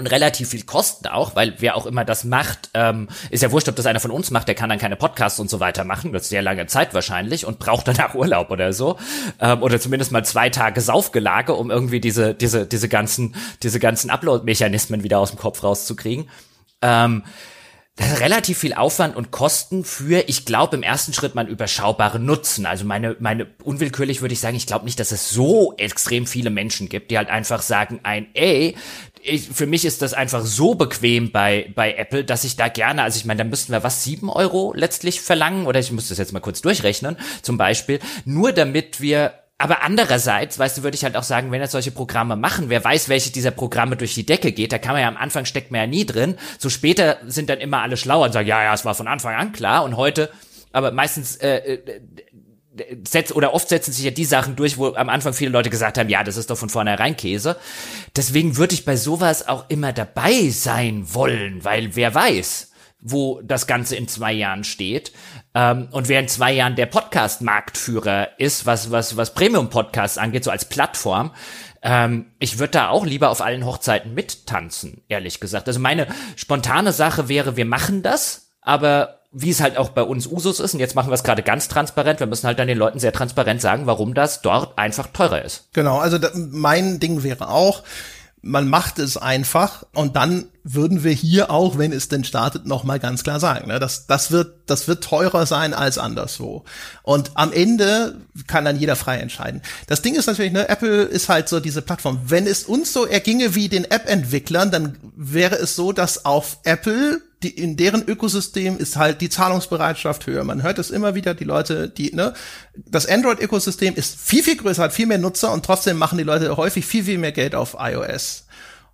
und relativ viel Kosten auch, weil wer auch immer das macht, ähm, ist ja wurscht, ob das einer von uns macht, der kann dann keine Podcasts und so weiter machen, das ist sehr lange Zeit wahrscheinlich und braucht danach Urlaub oder so ähm, oder zumindest mal zwei Tage Saufgelage, um irgendwie diese diese diese ganzen diese ganzen Upload-Mechanismen wieder aus dem Kopf rauszukriegen. Ähm, relativ viel Aufwand und Kosten für, ich glaube, im ersten Schritt mal überschaubare Nutzen. Also meine, meine, unwillkürlich würde ich sagen, ich glaube nicht, dass es so extrem viele Menschen gibt, die halt einfach sagen, ein, ey, ich, für mich ist das einfach so bequem bei, bei Apple, dass ich da gerne, also ich meine, da müssten wir was, sieben Euro letztlich verlangen, oder ich muss das jetzt mal kurz durchrechnen, zum Beispiel, nur damit wir aber andererseits, weißt du, würde ich halt auch sagen, wenn jetzt solche Programme machen, wer weiß, welche dieser Programme durch die Decke geht, da kann man ja am Anfang steckt man ja nie drin. So später sind dann immer alle schlauer und sagen, ja, ja, es war von Anfang an klar und heute, aber meistens äh, äh setzt oder oft setzen sich ja die Sachen durch, wo am Anfang viele Leute gesagt haben, ja, das ist doch von vornherein Käse. Deswegen würde ich bei sowas auch immer dabei sein wollen, weil wer weiß, wo das Ganze in zwei Jahren steht. Ähm, und wer in zwei Jahren der Podcast-Marktführer ist, was, was, was Premium-Podcasts angeht, so als Plattform, ähm, ich würde da auch lieber auf allen Hochzeiten mittanzen, ehrlich gesagt. Also meine spontane Sache wäre, wir machen das, aber wie es halt auch bei uns Usus ist, und jetzt machen wir es gerade ganz transparent, wir müssen halt dann den Leuten sehr transparent sagen, warum das dort einfach teurer ist. Genau, also da, mein Ding wäre auch, man macht es einfach und dann würden wir hier auch, wenn es denn startet, noch mal ganz klar sagen, ne, das, das wird, das wird teurer sein als anderswo. Und am Ende kann dann jeder frei entscheiden. Das Ding ist natürlich, ne, Apple ist halt so diese Plattform. Wenn es uns so erginge wie den App-Entwicklern, dann wäre es so, dass auf Apple die, in deren Ökosystem ist halt die Zahlungsbereitschaft höher. Man hört es immer wieder, die Leute, die, ne, das Android-Ökosystem ist viel, viel größer, hat viel mehr Nutzer und trotzdem machen die Leute häufig viel, viel mehr Geld auf iOS.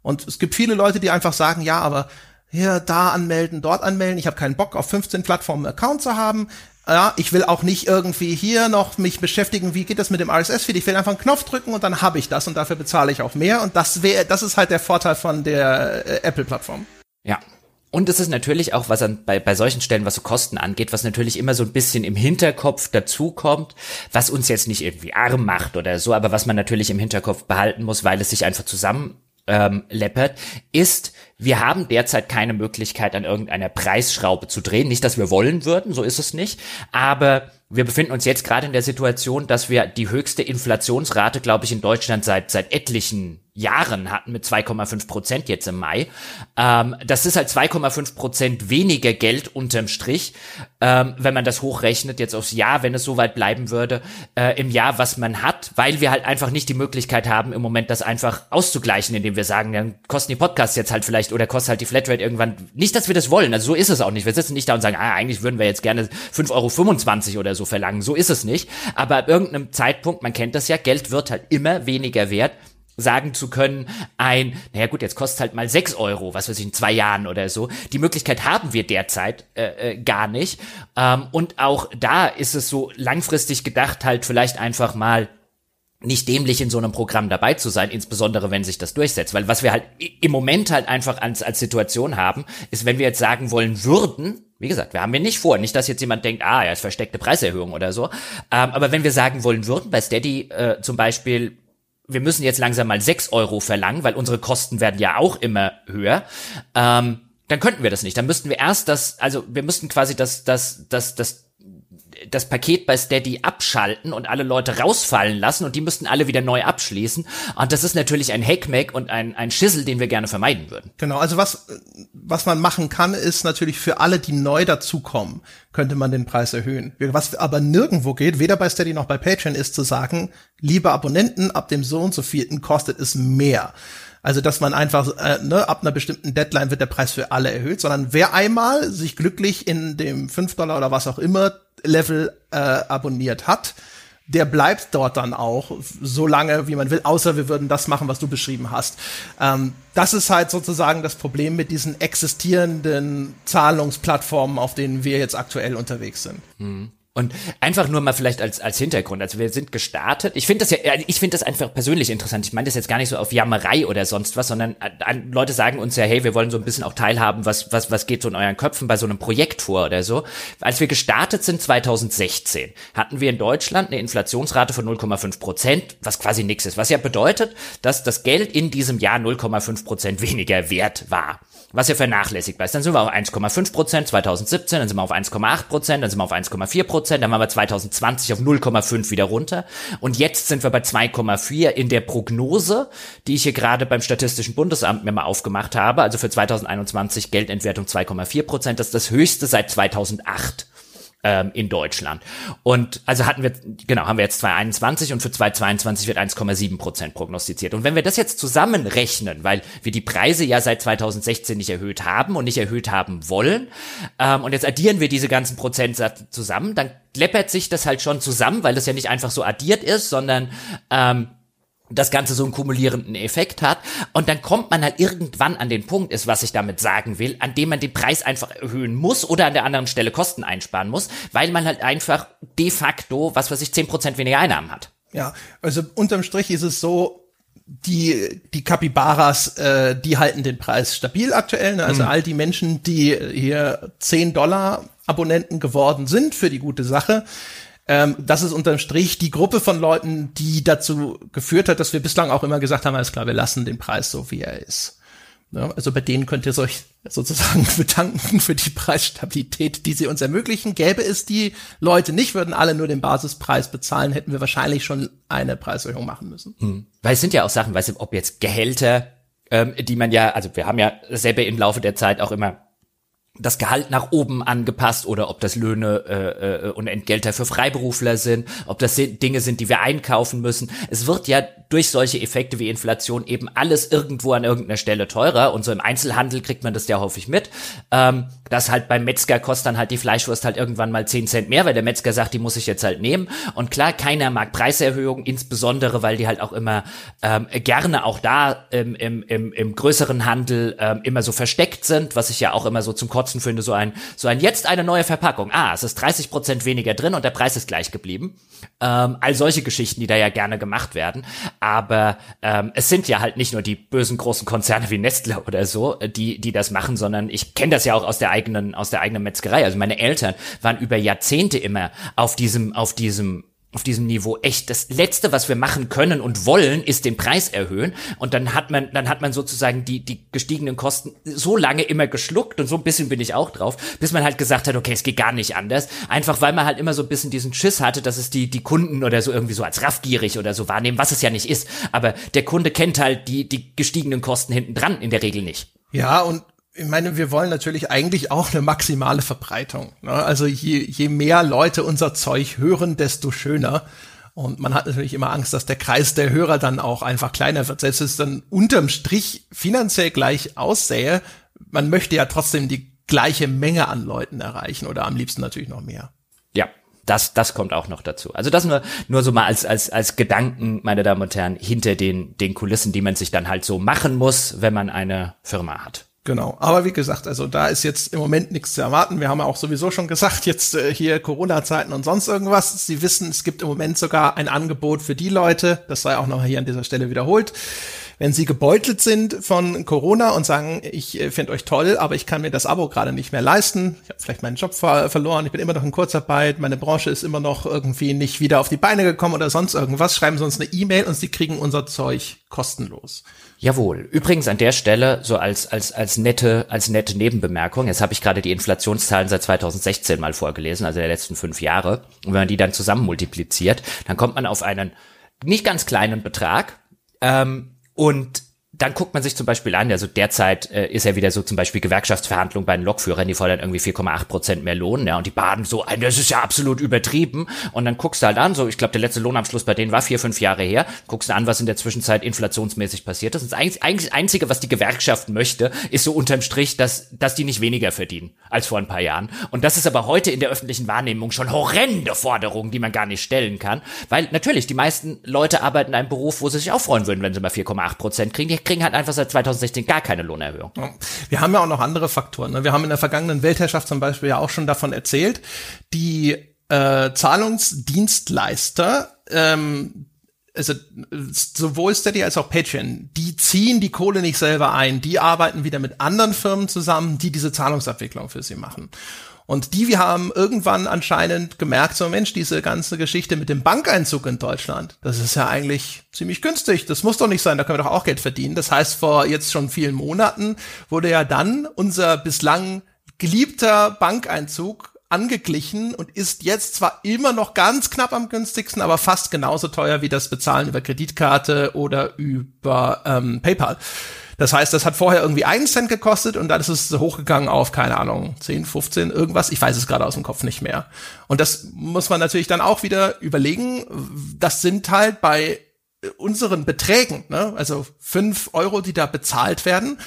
Und es gibt viele Leute, die einfach sagen, ja, aber hier, da anmelden, dort anmelden. Ich habe keinen Bock, auf 15 Plattformen Account zu haben. Ja, ich will auch nicht irgendwie hier noch mich beschäftigen, wie geht das mit dem RSS-Feed. Ich will einfach einen Knopf drücken und dann habe ich das und dafür bezahle ich auch mehr. Und das wäre, das ist halt der Vorteil von der äh, Apple-Plattform. Ja, und es ist natürlich auch, was an, bei, bei solchen Stellen, was so Kosten angeht, was natürlich immer so ein bisschen im Hinterkopf dazukommt, was uns jetzt nicht irgendwie arm macht oder so, aber was man natürlich im Hinterkopf behalten muss, weil es sich einfach zusammen ähm, läppert, ist, wir haben derzeit keine Möglichkeit, an irgendeiner Preisschraube zu drehen. Nicht, dass wir wollen würden, so ist es nicht. Aber wir befinden uns jetzt gerade in der Situation, dass wir die höchste Inflationsrate, glaube ich, in Deutschland seit, seit etlichen Jahren hatten mit 2,5 Prozent jetzt im Mai. Ähm, das ist halt 2,5 Prozent weniger Geld unterm Strich, ähm, wenn man das hochrechnet jetzt aufs Jahr, wenn es so weit bleiben würde, äh, im Jahr, was man hat, weil wir halt einfach nicht die Möglichkeit haben, im Moment das einfach auszugleichen, indem wir sagen, dann kosten die Podcasts jetzt halt vielleicht oder kostet halt die Flatrate irgendwann. Nicht, dass wir das wollen, also so ist es auch nicht. Wir sitzen nicht da und sagen, ah, eigentlich würden wir jetzt gerne 5,25 Euro oder so verlangen. So ist es nicht. Aber ab irgendeinem Zeitpunkt, man kennt das ja, Geld wird halt immer weniger wert sagen zu können, ein, naja gut, jetzt kostet halt mal sechs Euro, was weiß ich, in zwei Jahren oder so. Die Möglichkeit haben wir derzeit äh, äh, gar nicht. Ähm, und auch da ist es so langfristig gedacht, halt vielleicht einfach mal nicht dämlich in so einem Programm dabei zu sein, insbesondere wenn sich das durchsetzt. Weil was wir halt im Moment halt einfach als, als Situation haben, ist, wenn wir jetzt sagen wollen würden, wie gesagt, wir haben wir nicht vor, nicht, dass jetzt jemand denkt, ah, ja, ist versteckte Preiserhöhung oder so. Ähm, aber wenn wir sagen wollen würden, bei Steady äh, zum Beispiel, wir müssen jetzt langsam mal sechs Euro verlangen, weil unsere Kosten werden ja auch immer höher. Ähm, dann könnten wir das nicht. Dann müssten wir erst das, also wir müssten quasi das, das, das, das das Paket bei Steady abschalten und alle Leute rausfallen lassen und die müssten alle wieder neu abschließen. Und das ist natürlich ein Hackmack und ein, ein Schissel, den wir gerne vermeiden würden. Genau, also was, was man machen kann, ist natürlich für alle, die neu dazukommen, könnte man den Preis erhöhen. Was aber nirgendwo geht, weder bei Steady noch bei Patreon, ist zu sagen, liebe Abonnenten, ab dem so und so vierten kostet es mehr. Also, dass man einfach, äh, ne, ab einer bestimmten Deadline wird der Preis für alle erhöht, sondern wer einmal sich glücklich in dem 5 Dollar oder was auch immer Level äh, abonniert hat, der bleibt dort dann auch so lange, wie man will, außer wir würden das machen, was du beschrieben hast. Ähm, das ist halt sozusagen das Problem mit diesen existierenden Zahlungsplattformen, auf denen wir jetzt aktuell unterwegs sind. Mhm. Und einfach nur mal vielleicht als, als Hintergrund. Also wir sind gestartet. Ich finde das ja, ich finde das einfach persönlich interessant. Ich meine das jetzt gar nicht so auf Jammerei oder sonst was, sondern an, Leute sagen uns ja, hey, wir wollen so ein bisschen auch teilhaben, was, was, was geht so in euren Köpfen bei so einem Projekt vor oder so. Als wir gestartet sind 2016, hatten wir in Deutschland eine Inflationsrate von 0,5 Prozent, was quasi nichts ist. Was ja bedeutet, dass das Geld in diesem Jahr 0,5 Prozent weniger wert war was ja vernachlässigbar ist. Dann sind wir auf 1,5 Prozent 2017, dann sind wir auf 1,8 Prozent, dann sind wir auf 1,4 Prozent, dann waren wir 2020 auf 0,5 wieder runter. Und jetzt sind wir bei 2,4 in der Prognose, die ich hier gerade beim Statistischen Bundesamt mir mal aufgemacht habe, also für 2021 Geldentwertung 2,4 Prozent, das ist das höchste seit 2008 ähm, in Deutschland. Und also hatten wir, genau, haben wir jetzt 2021 und für 2022 wird 1,7 Prozent prognostiziert. Und wenn wir das jetzt zusammenrechnen, weil wir die Preise ja seit 2016 nicht erhöht haben und nicht erhöht haben wollen, ähm, und jetzt addieren wir diese ganzen Prozentsätze zusammen, dann läppert sich das halt schon zusammen, weil das ja nicht einfach so addiert ist, sondern ähm, das Ganze so einen kumulierenden Effekt hat. Und dann kommt man halt irgendwann an den Punkt, ist, was ich damit sagen will, an dem man den Preis einfach erhöhen muss oder an der anderen Stelle Kosten einsparen muss, weil man halt einfach de facto, was weiß ich, zehn Prozent weniger Einnahmen hat. Ja, also unterm Strich ist es so, die, die Capybaras, äh, die halten den Preis stabil aktuell. Ne? Also mhm. all die Menschen, die hier 10 Dollar Abonnenten geworden sind für die gute Sache, ähm, das ist unterm Strich die Gruppe von Leuten, die dazu geführt hat, dass wir bislang auch immer gesagt haben, alles klar, wir lassen den Preis so, wie er ist. Ja, also bei denen könnt ihr euch sozusagen bedanken für die Preisstabilität, die sie uns ermöglichen. Gäbe es die Leute nicht, würden alle nur den Basispreis bezahlen, hätten wir wahrscheinlich schon eine Preiserhöhung machen müssen. Hm. Weil es sind ja auch Sachen, weißt du, ob jetzt Gehälter, ähm, die man ja, also wir haben ja selber im Laufe der Zeit auch immer das Gehalt nach oben angepasst oder ob das Löhne äh, äh, und Entgelter für Freiberufler sind, ob das Dinge sind, die wir einkaufen müssen. Es wird ja durch solche Effekte wie Inflation eben alles irgendwo an irgendeiner Stelle teurer und so im Einzelhandel kriegt man das ja häufig mit. Ähm, dass halt beim Metzger kostet dann halt die Fleischwurst halt irgendwann mal 10 Cent mehr, weil der Metzger sagt, die muss ich jetzt halt nehmen. Und klar, keiner mag Preiserhöhungen, insbesondere weil die halt auch immer ähm, gerne auch da ähm, im, im, im größeren Handel ähm, immer so versteckt sind, was ich ja auch immer so zum Kotzen finde, so ein, so ein jetzt eine neue Verpackung. Ah, es ist 30 Prozent weniger drin und der Preis ist gleich geblieben. Ähm, all solche Geschichten, die da ja gerne gemacht werden. Aber ähm, es sind ja halt nicht nur die bösen großen Konzerne wie Nestle oder so, die, die das machen, sondern ich kenne das ja auch aus der eigenen, aus der eigenen Metzgerei. Also meine Eltern waren über Jahrzehnte immer auf diesem, auf diesem auf diesem Niveau echt das letzte, was wir machen können und wollen, ist den Preis erhöhen. Und dann hat man dann hat man sozusagen die die gestiegenen Kosten so lange immer geschluckt und so ein bisschen bin ich auch drauf, bis man halt gesagt hat, okay, es geht gar nicht anders, einfach weil man halt immer so ein bisschen diesen Schiss hatte, dass es die die Kunden oder so irgendwie so als raffgierig oder so wahrnehmen, was es ja nicht ist, aber der Kunde kennt halt die die gestiegenen Kosten hinten dran in der Regel nicht. Ja, und ich meine, wir wollen natürlich eigentlich auch eine maximale Verbreitung. Ne? Also je, je mehr Leute unser Zeug hören, desto schöner. Und man hat natürlich immer Angst, dass der Kreis der Hörer dann auch einfach kleiner wird. Selbst wenn es dann unterm Strich finanziell gleich aussähe, man möchte ja trotzdem die gleiche Menge an Leuten erreichen oder am liebsten natürlich noch mehr. Ja, das, das kommt auch noch dazu. Also das nur, nur so mal als, als, als Gedanken, meine Damen und Herren, hinter den, den Kulissen, die man sich dann halt so machen muss, wenn man eine Firma hat. Genau, aber wie gesagt, also da ist jetzt im Moment nichts zu erwarten. Wir haben ja auch sowieso schon gesagt, jetzt äh, hier Corona-Zeiten und sonst irgendwas. Sie wissen, es gibt im Moment sogar ein Angebot für die Leute, das sei auch noch hier an dieser Stelle wiederholt. Wenn Sie gebeutelt sind von Corona und sagen, ich äh, finde euch toll, aber ich kann mir das Abo gerade nicht mehr leisten, ich habe vielleicht meinen Job ver verloren, ich bin immer noch in Kurzarbeit, meine Branche ist immer noch irgendwie nicht wieder auf die Beine gekommen oder sonst irgendwas, schreiben Sie uns eine E-Mail und Sie kriegen unser Zeug kostenlos. Jawohl. Übrigens an der Stelle so als als als nette als nette Nebenbemerkung. Jetzt habe ich gerade die Inflationszahlen seit 2016 mal vorgelesen, also der letzten fünf Jahre. Und wenn man die dann zusammen multipliziert, dann kommt man auf einen nicht ganz kleinen Betrag. Ähm, und dann guckt man sich zum Beispiel an, also derzeit äh, ist ja wieder so zum Beispiel Gewerkschaftsverhandlungen bei den Lokführern, die fordern irgendwie 4,8 Prozent mehr Lohn, ja, und die baden so ein, das ist ja absolut übertrieben. Und dann guckst du halt an, so, ich glaube, der letzte Lohnabschluss bei denen war vier, fünf Jahre her, guckst du an, was in der Zwischenzeit inflationsmäßig passiert ist. Und das eigentlich Einzige, was die Gewerkschaft möchte, ist so unterm Strich, dass, dass die nicht weniger verdienen als vor ein paar Jahren. Und das ist aber heute in der öffentlichen Wahrnehmung schon horrende Forderungen, die man gar nicht stellen kann. Weil natürlich, die meisten Leute arbeiten in einem Beruf, wo sie sich auch freuen würden, wenn sie mal 4,8 Prozent kriegen. Die kriegen halt einfach seit 2016 gar keine Lohnerhöhung. Wir haben ja auch noch andere Faktoren. Ne? Wir haben in der vergangenen Weltherrschaft zum Beispiel ja auch schon davon erzählt, die äh, Zahlungsdienstleister, ähm, also sowohl Steady als auch Patreon, die ziehen die Kohle nicht selber ein, die arbeiten wieder mit anderen Firmen zusammen, die diese Zahlungsabwicklung für sie machen. Und die wir haben irgendwann anscheinend gemerkt, so Mensch, diese ganze Geschichte mit dem Bankeinzug in Deutschland, das ist ja eigentlich ziemlich günstig. Das muss doch nicht sein, da können wir doch auch Geld verdienen. Das heißt, vor jetzt schon vielen Monaten wurde ja dann unser bislang geliebter Bankeinzug angeglichen und ist jetzt zwar immer noch ganz knapp am günstigsten, aber fast genauso teuer wie das Bezahlen über Kreditkarte oder über ähm, PayPal. Das heißt, das hat vorher irgendwie einen Cent gekostet und dann ist es hochgegangen auf, keine Ahnung, 10, 15, irgendwas. Ich weiß es gerade aus dem Kopf nicht mehr. Und das muss man natürlich dann auch wieder überlegen. Das sind halt bei unseren Beträgen, ne? also fünf Euro, die da bezahlt werden,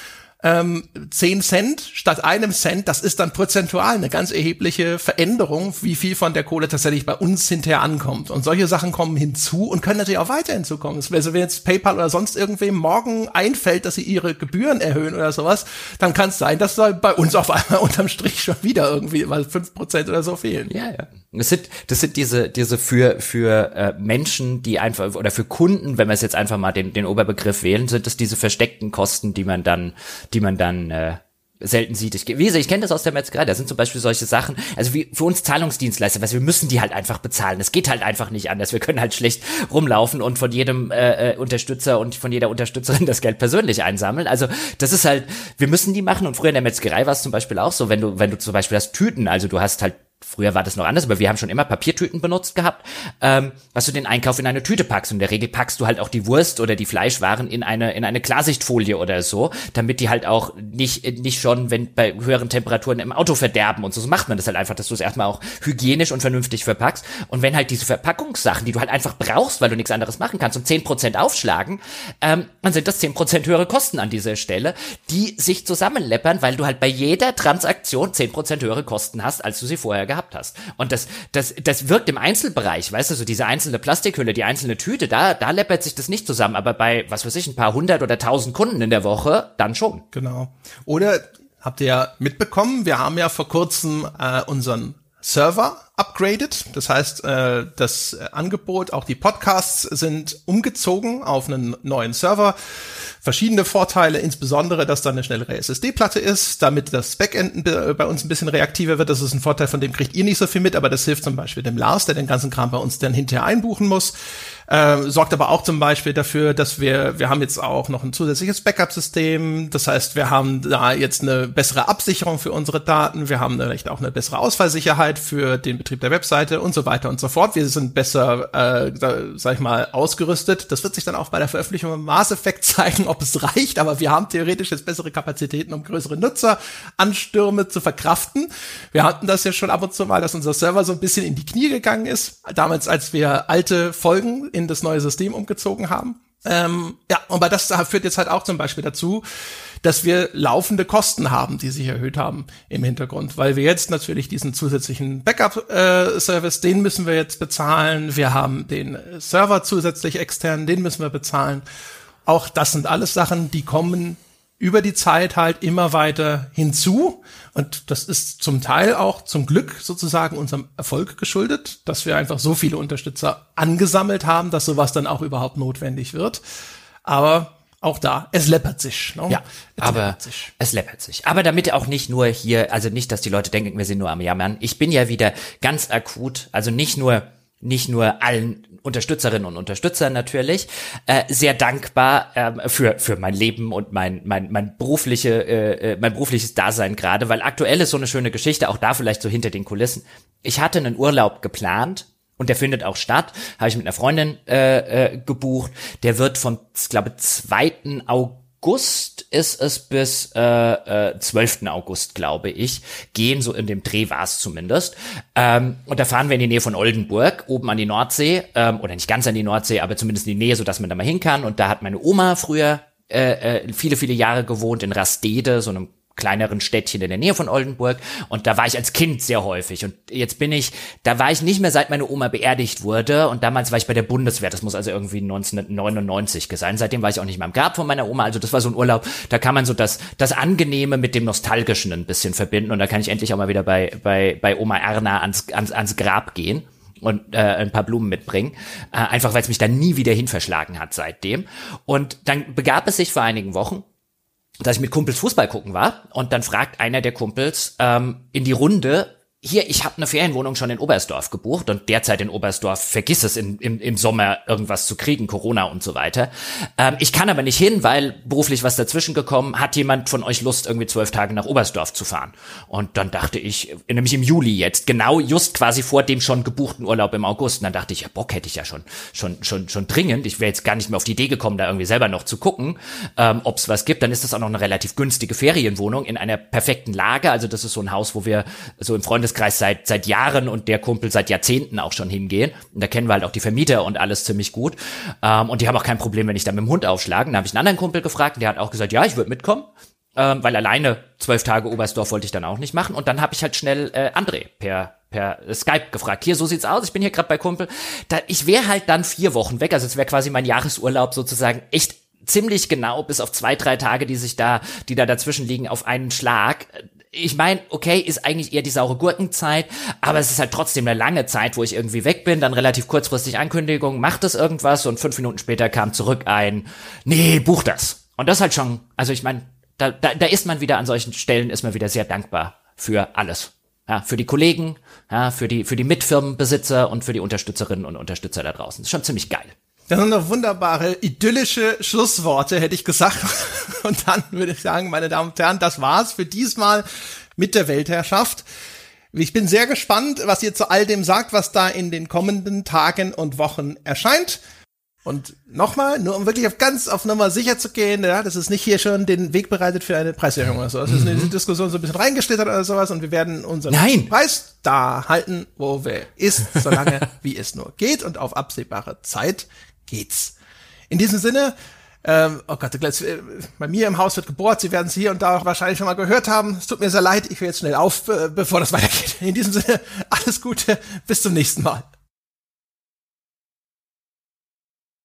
ähm, 10 Cent statt einem Cent, das ist dann prozentual eine ganz erhebliche Veränderung, wie viel von der Kohle tatsächlich bei uns hinterher ankommt. Und solche Sachen kommen hinzu und können natürlich auch weiter hinzukommen. Also wenn jetzt PayPal oder sonst irgendwem morgen einfällt, dass sie ihre Gebühren erhöhen oder sowas, dann kann es sein, dass da bei uns auf einmal unterm Strich schon wieder irgendwie mal fünf Prozent oder so fehlen. Ja, ja. Das sind, das sind diese, diese für, für äh, Menschen, die einfach, oder für Kunden, wenn wir es jetzt einfach mal den, den Oberbegriff wählen, sind es diese versteckten Kosten, die man dann, die man dann äh, selten sieht. Ich, wie gesagt, ich kenne das aus der Metzgerei, da sind zum Beispiel solche Sachen, also wie für uns Zahlungsdienstleister, weil wir müssen die halt einfach bezahlen. Es geht halt einfach nicht anders. Wir können halt schlecht rumlaufen und von jedem äh, äh, Unterstützer und von jeder Unterstützerin das Geld persönlich einsammeln. Also das ist halt, wir müssen die machen und früher in der Metzgerei war es zum Beispiel auch so, wenn du, wenn du zum Beispiel hast Tüten, also du hast halt früher war das noch anders, aber wir haben schon immer Papiertüten benutzt gehabt, ähm, was du den Einkauf in eine Tüte packst. Und in der Regel packst du halt auch die Wurst oder die Fleischwaren in eine, in eine Klarsichtfolie oder so, damit die halt auch nicht, nicht schon, wenn bei höheren Temperaturen im Auto verderben und so. So macht man das halt einfach, dass du es erstmal auch hygienisch und vernünftig verpackst. Und wenn halt diese Verpackungssachen, die du halt einfach brauchst, weil du nichts anderes machen kannst, um zehn Prozent aufschlagen, ähm, dann sind das zehn Prozent höhere Kosten an dieser Stelle, die sich zusammenleppern, weil du halt bei jeder Transaktion zehn Prozent höhere Kosten hast, als du sie vorher gehabt hast. Und das, das, das wirkt im Einzelbereich, weißt du, so diese einzelne Plastikhülle, die einzelne Tüte, da, da läppert sich das nicht zusammen, aber bei, was weiß ich, ein paar hundert oder tausend Kunden in der Woche, dann schon. Genau. Oder habt ihr ja mitbekommen, wir haben ja vor kurzem äh, unseren Server upgraded. Das heißt, äh, das Angebot, auch die Podcasts sind umgezogen auf einen neuen Server. Verschiedene Vorteile, insbesondere, dass da eine schnellere SSD-Platte ist, damit das Backend bei uns ein bisschen reaktiver wird. Das ist ein Vorteil, von dem kriegt ihr nicht so viel mit, aber das hilft zum Beispiel dem Lars, der den ganzen Kram bei uns dann hinterher einbuchen muss. Äh, sorgt aber auch zum Beispiel dafür, dass wir, wir haben jetzt auch noch ein zusätzliches Backup-System. Das heißt, wir haben da jetzt eine bessere Absicherung für unsere Daten. Wir haben vielleicht auch eine bessere Ausfallsicherheit für den Betrieb der Webseite und so weiter und so fort. Wir sind besser, äh, sag ich mal, ausgerüstet. Das wird sich dann auch bei der Veröffentlichung im Mass Effect zeigen, ob es reicht. Aber wir haben theoretisch jetzt bessere Kapazitäten, um größere Nutzeranstürme zu verkraften. Wir hatten das ja schon ab und zu mal, dass unser Server so ein bisschen in die Knie gegangen ist. Damals, als wir alte Folgen in das neue System umgezogen haben. Ähm, ja, aber das führt jetzt halt auch zum Beispiel dazu, dass wir laufende Kosten haben, die sich erhöht haben im Hintergrund, weil wir jetzt natürlich diesen zusätzlichen Backup-Service, äh, den müssen wir jetzt bezahlen. Wir haben den Server zusätzlich extern, den müssen wir bezahlen. Auch das sind alles Sachen, die kommen über die Zeit halt immer weiter hinzu. Und das ist zum Teil auch zum Glück sozusagen unserem Erfolg geschuldet, dass wir einfach so viele Unterstützer angesammelt haben, dass sowas dann auch überhaupt notwendig wird. Aber auch da, es läppert sich. Ne? Ja, es aber läppert sich. es läppert sich. Aber damit auch nicht nur hier, also nicht, dass die Leute denken, wir sind nur am Jammern. Ich bin ja wieder ganz akut, also nicht nur nicht nur allen Unterstützerinnen und Unterstützern natürlich, äh, sehr dankbar ähm, für für mein Leben und mein mein mein berufliche äh, äh, mein berufliches Dasein gerade, weil aktuell ist so eine schöne Geschichte, auch da vielleicht so hinter den Kulissen. Ich hatte einen Urlaub geplant und der findet auch statt, habe ich mit einer Freundin äh, äh, gebucht. Der wird vom, ich glaube, 2. August August ist es bis äh, äh, 12. August, glaube ich, gehen, so in dem Dreh war es zumindest. Ähm, und da fahren wir in die Nähe von Oldenburg, oben an die Nordsee, ähm, oder nicht ganz an die Nordsee, aber zumindest in die Nähe, so dass man da mal hin kann. Und da hat meine Oma früher äh, äh, viele, viele Jahre gewohnt in Rastede, so einem kleineren Städtchen in der Nähe von Oldenburg. Und da war ich als Kind sehr häufig. Und jetzt bin ich, da war ich nicht mehr seit meine Oma beerdigt wurde. Und damals war ich bei der Bundeswehr, das muss also irgendwie 1999 sein, seitdem war ich auch nicht mehr im Grab von meiner Oma, also das war so ein Urlaub, da kann man so das, das Angenehme mit dem Nostalgischen ein bisschen verbinden. Und da kann ich endlich auch mal wieder bei, bei, bei Oma Erna ans, ans, ans Grab gehen und äh, ein paar Blumen mitbringen, äh, einfach weil es mich da nie wieder hin verschlagen hat seitdem. Und dann begab es sich vor einigen Wochen, dass ich mit Kumpels Fußball gucken war. Und dann fragt einer der Kumpels ähm, in die Runde, hier, ich habe eine Ferienwohnung schon in Oberstdorf gebucht und derzeit in Oberstdorf vergiss es in, im, im Sommer irgendwas zu kriegen, Corona und so weiter. Ähm, ich kann aber nicht hin, weil beruflich was dazwischen gekommen, hat jemand von euch Lust, irgendwie zwölf Tage nach Oberstdorf zu fahren? Und dann dachte ich, nämlich im Juli jetzt, genau just quasi vor dem schon gebuchten Urlaub im August. Und dann dachte ich, ja, Bock hätte ich ja schon, schon, schon, schon dringend. Ich wäre jetzt gar nicht mehr auf die Idee gekommen, da irgendwie selber noch zu gucken, ähm, ob es was gibt. Dann ist das auch noch eine relativ günstige Ferienwohnung in einer perfekten Lage. Also das ist so ein Haus, wo wir so im Freundes Freundeskreis seit, seit Jahren und der Kumpel seit Jahrzehnten auch schon hingehen. Und da kennen wir halt auch die Vermieter und alles ziemlich gut. Ähm, und die haben auch kein Problem, wenn ich da mit dem Hund aufschlagen. Da habe ich einen anderen Kumpel gefragt und der hat auch gesagt, ja, ich würde mitkommen. Ähm, weil alleine zwölf Tage Oberstdorf wollte ich dann auch nicht machen. Und dann habe ich halt schnell äh, André per per Skype gefragt. Hier, so sieht's aus. Ich bin hier gerade bei Kumpel. Da, ich wäre halt dann vier Wochen weg. Also es wäre quasi mein Jahresurlaub sozusagen echt ziemlich genau bis auf zwei, drei Tage, die sich da, die da dazwischen liegen, auf einen Schlag ich meine, okay, ist eigentlich eher die saure Gurkenzeit, aber es ist halt trotzdem eine lange Zeit, wo ich irgendwie weg bin, dann relativ kurzfristig Ankündigung, macht das irgendwas und fünf Minuten später kam zurück ein, nee, buch das. Und das halt schon, also ich meine, da, da, da ist man wieder an solchen Stellen, ist man wieder sehr dankbar für alles. Ja, für die Kollegen, ja, für die, für die Mitfirmenbesitzer und für die Unterstützerinnen und Unterstützer da draußen. ist schon ziemlich geil. Das sind noch wunderbare, idyllische Schlussworte, hätte ich gesagt. Und dann würde ich sagen, meine Damen und Herren, das war's für diesmal mit der Weltherrschaft. Ich bin sehr gespannt, was ihr zu all dem sagt, was da in den kommenden Tagen und Wochen erscheint. Und nochmal, nur um wirklich auf ganz auf Nummer sicher zu gehen, ja, das ist nicht hier schon den Weg bereitet für eine Preiserhöhung oder so. Das ist mhm. Diskussion so ein bisschen reingeschlittert oder sowas und wir werden unseren Nein. Preis da halten, wo wir ist, solange wie es nur geht und auf absehbare Zeit geht's. In diesem Sinne, ähm, oh Gott, äh, bei mir im Haus wird gebohrt. Sie werden es hier und da auch wahrscheinlich schon mal gehört haben. Es tut mir sehr leid. Ich höre jetzt schnell auf, äh, bevor das weitergeht. In diesem Sinne, alles Gute. Bis zum nächsten Mal.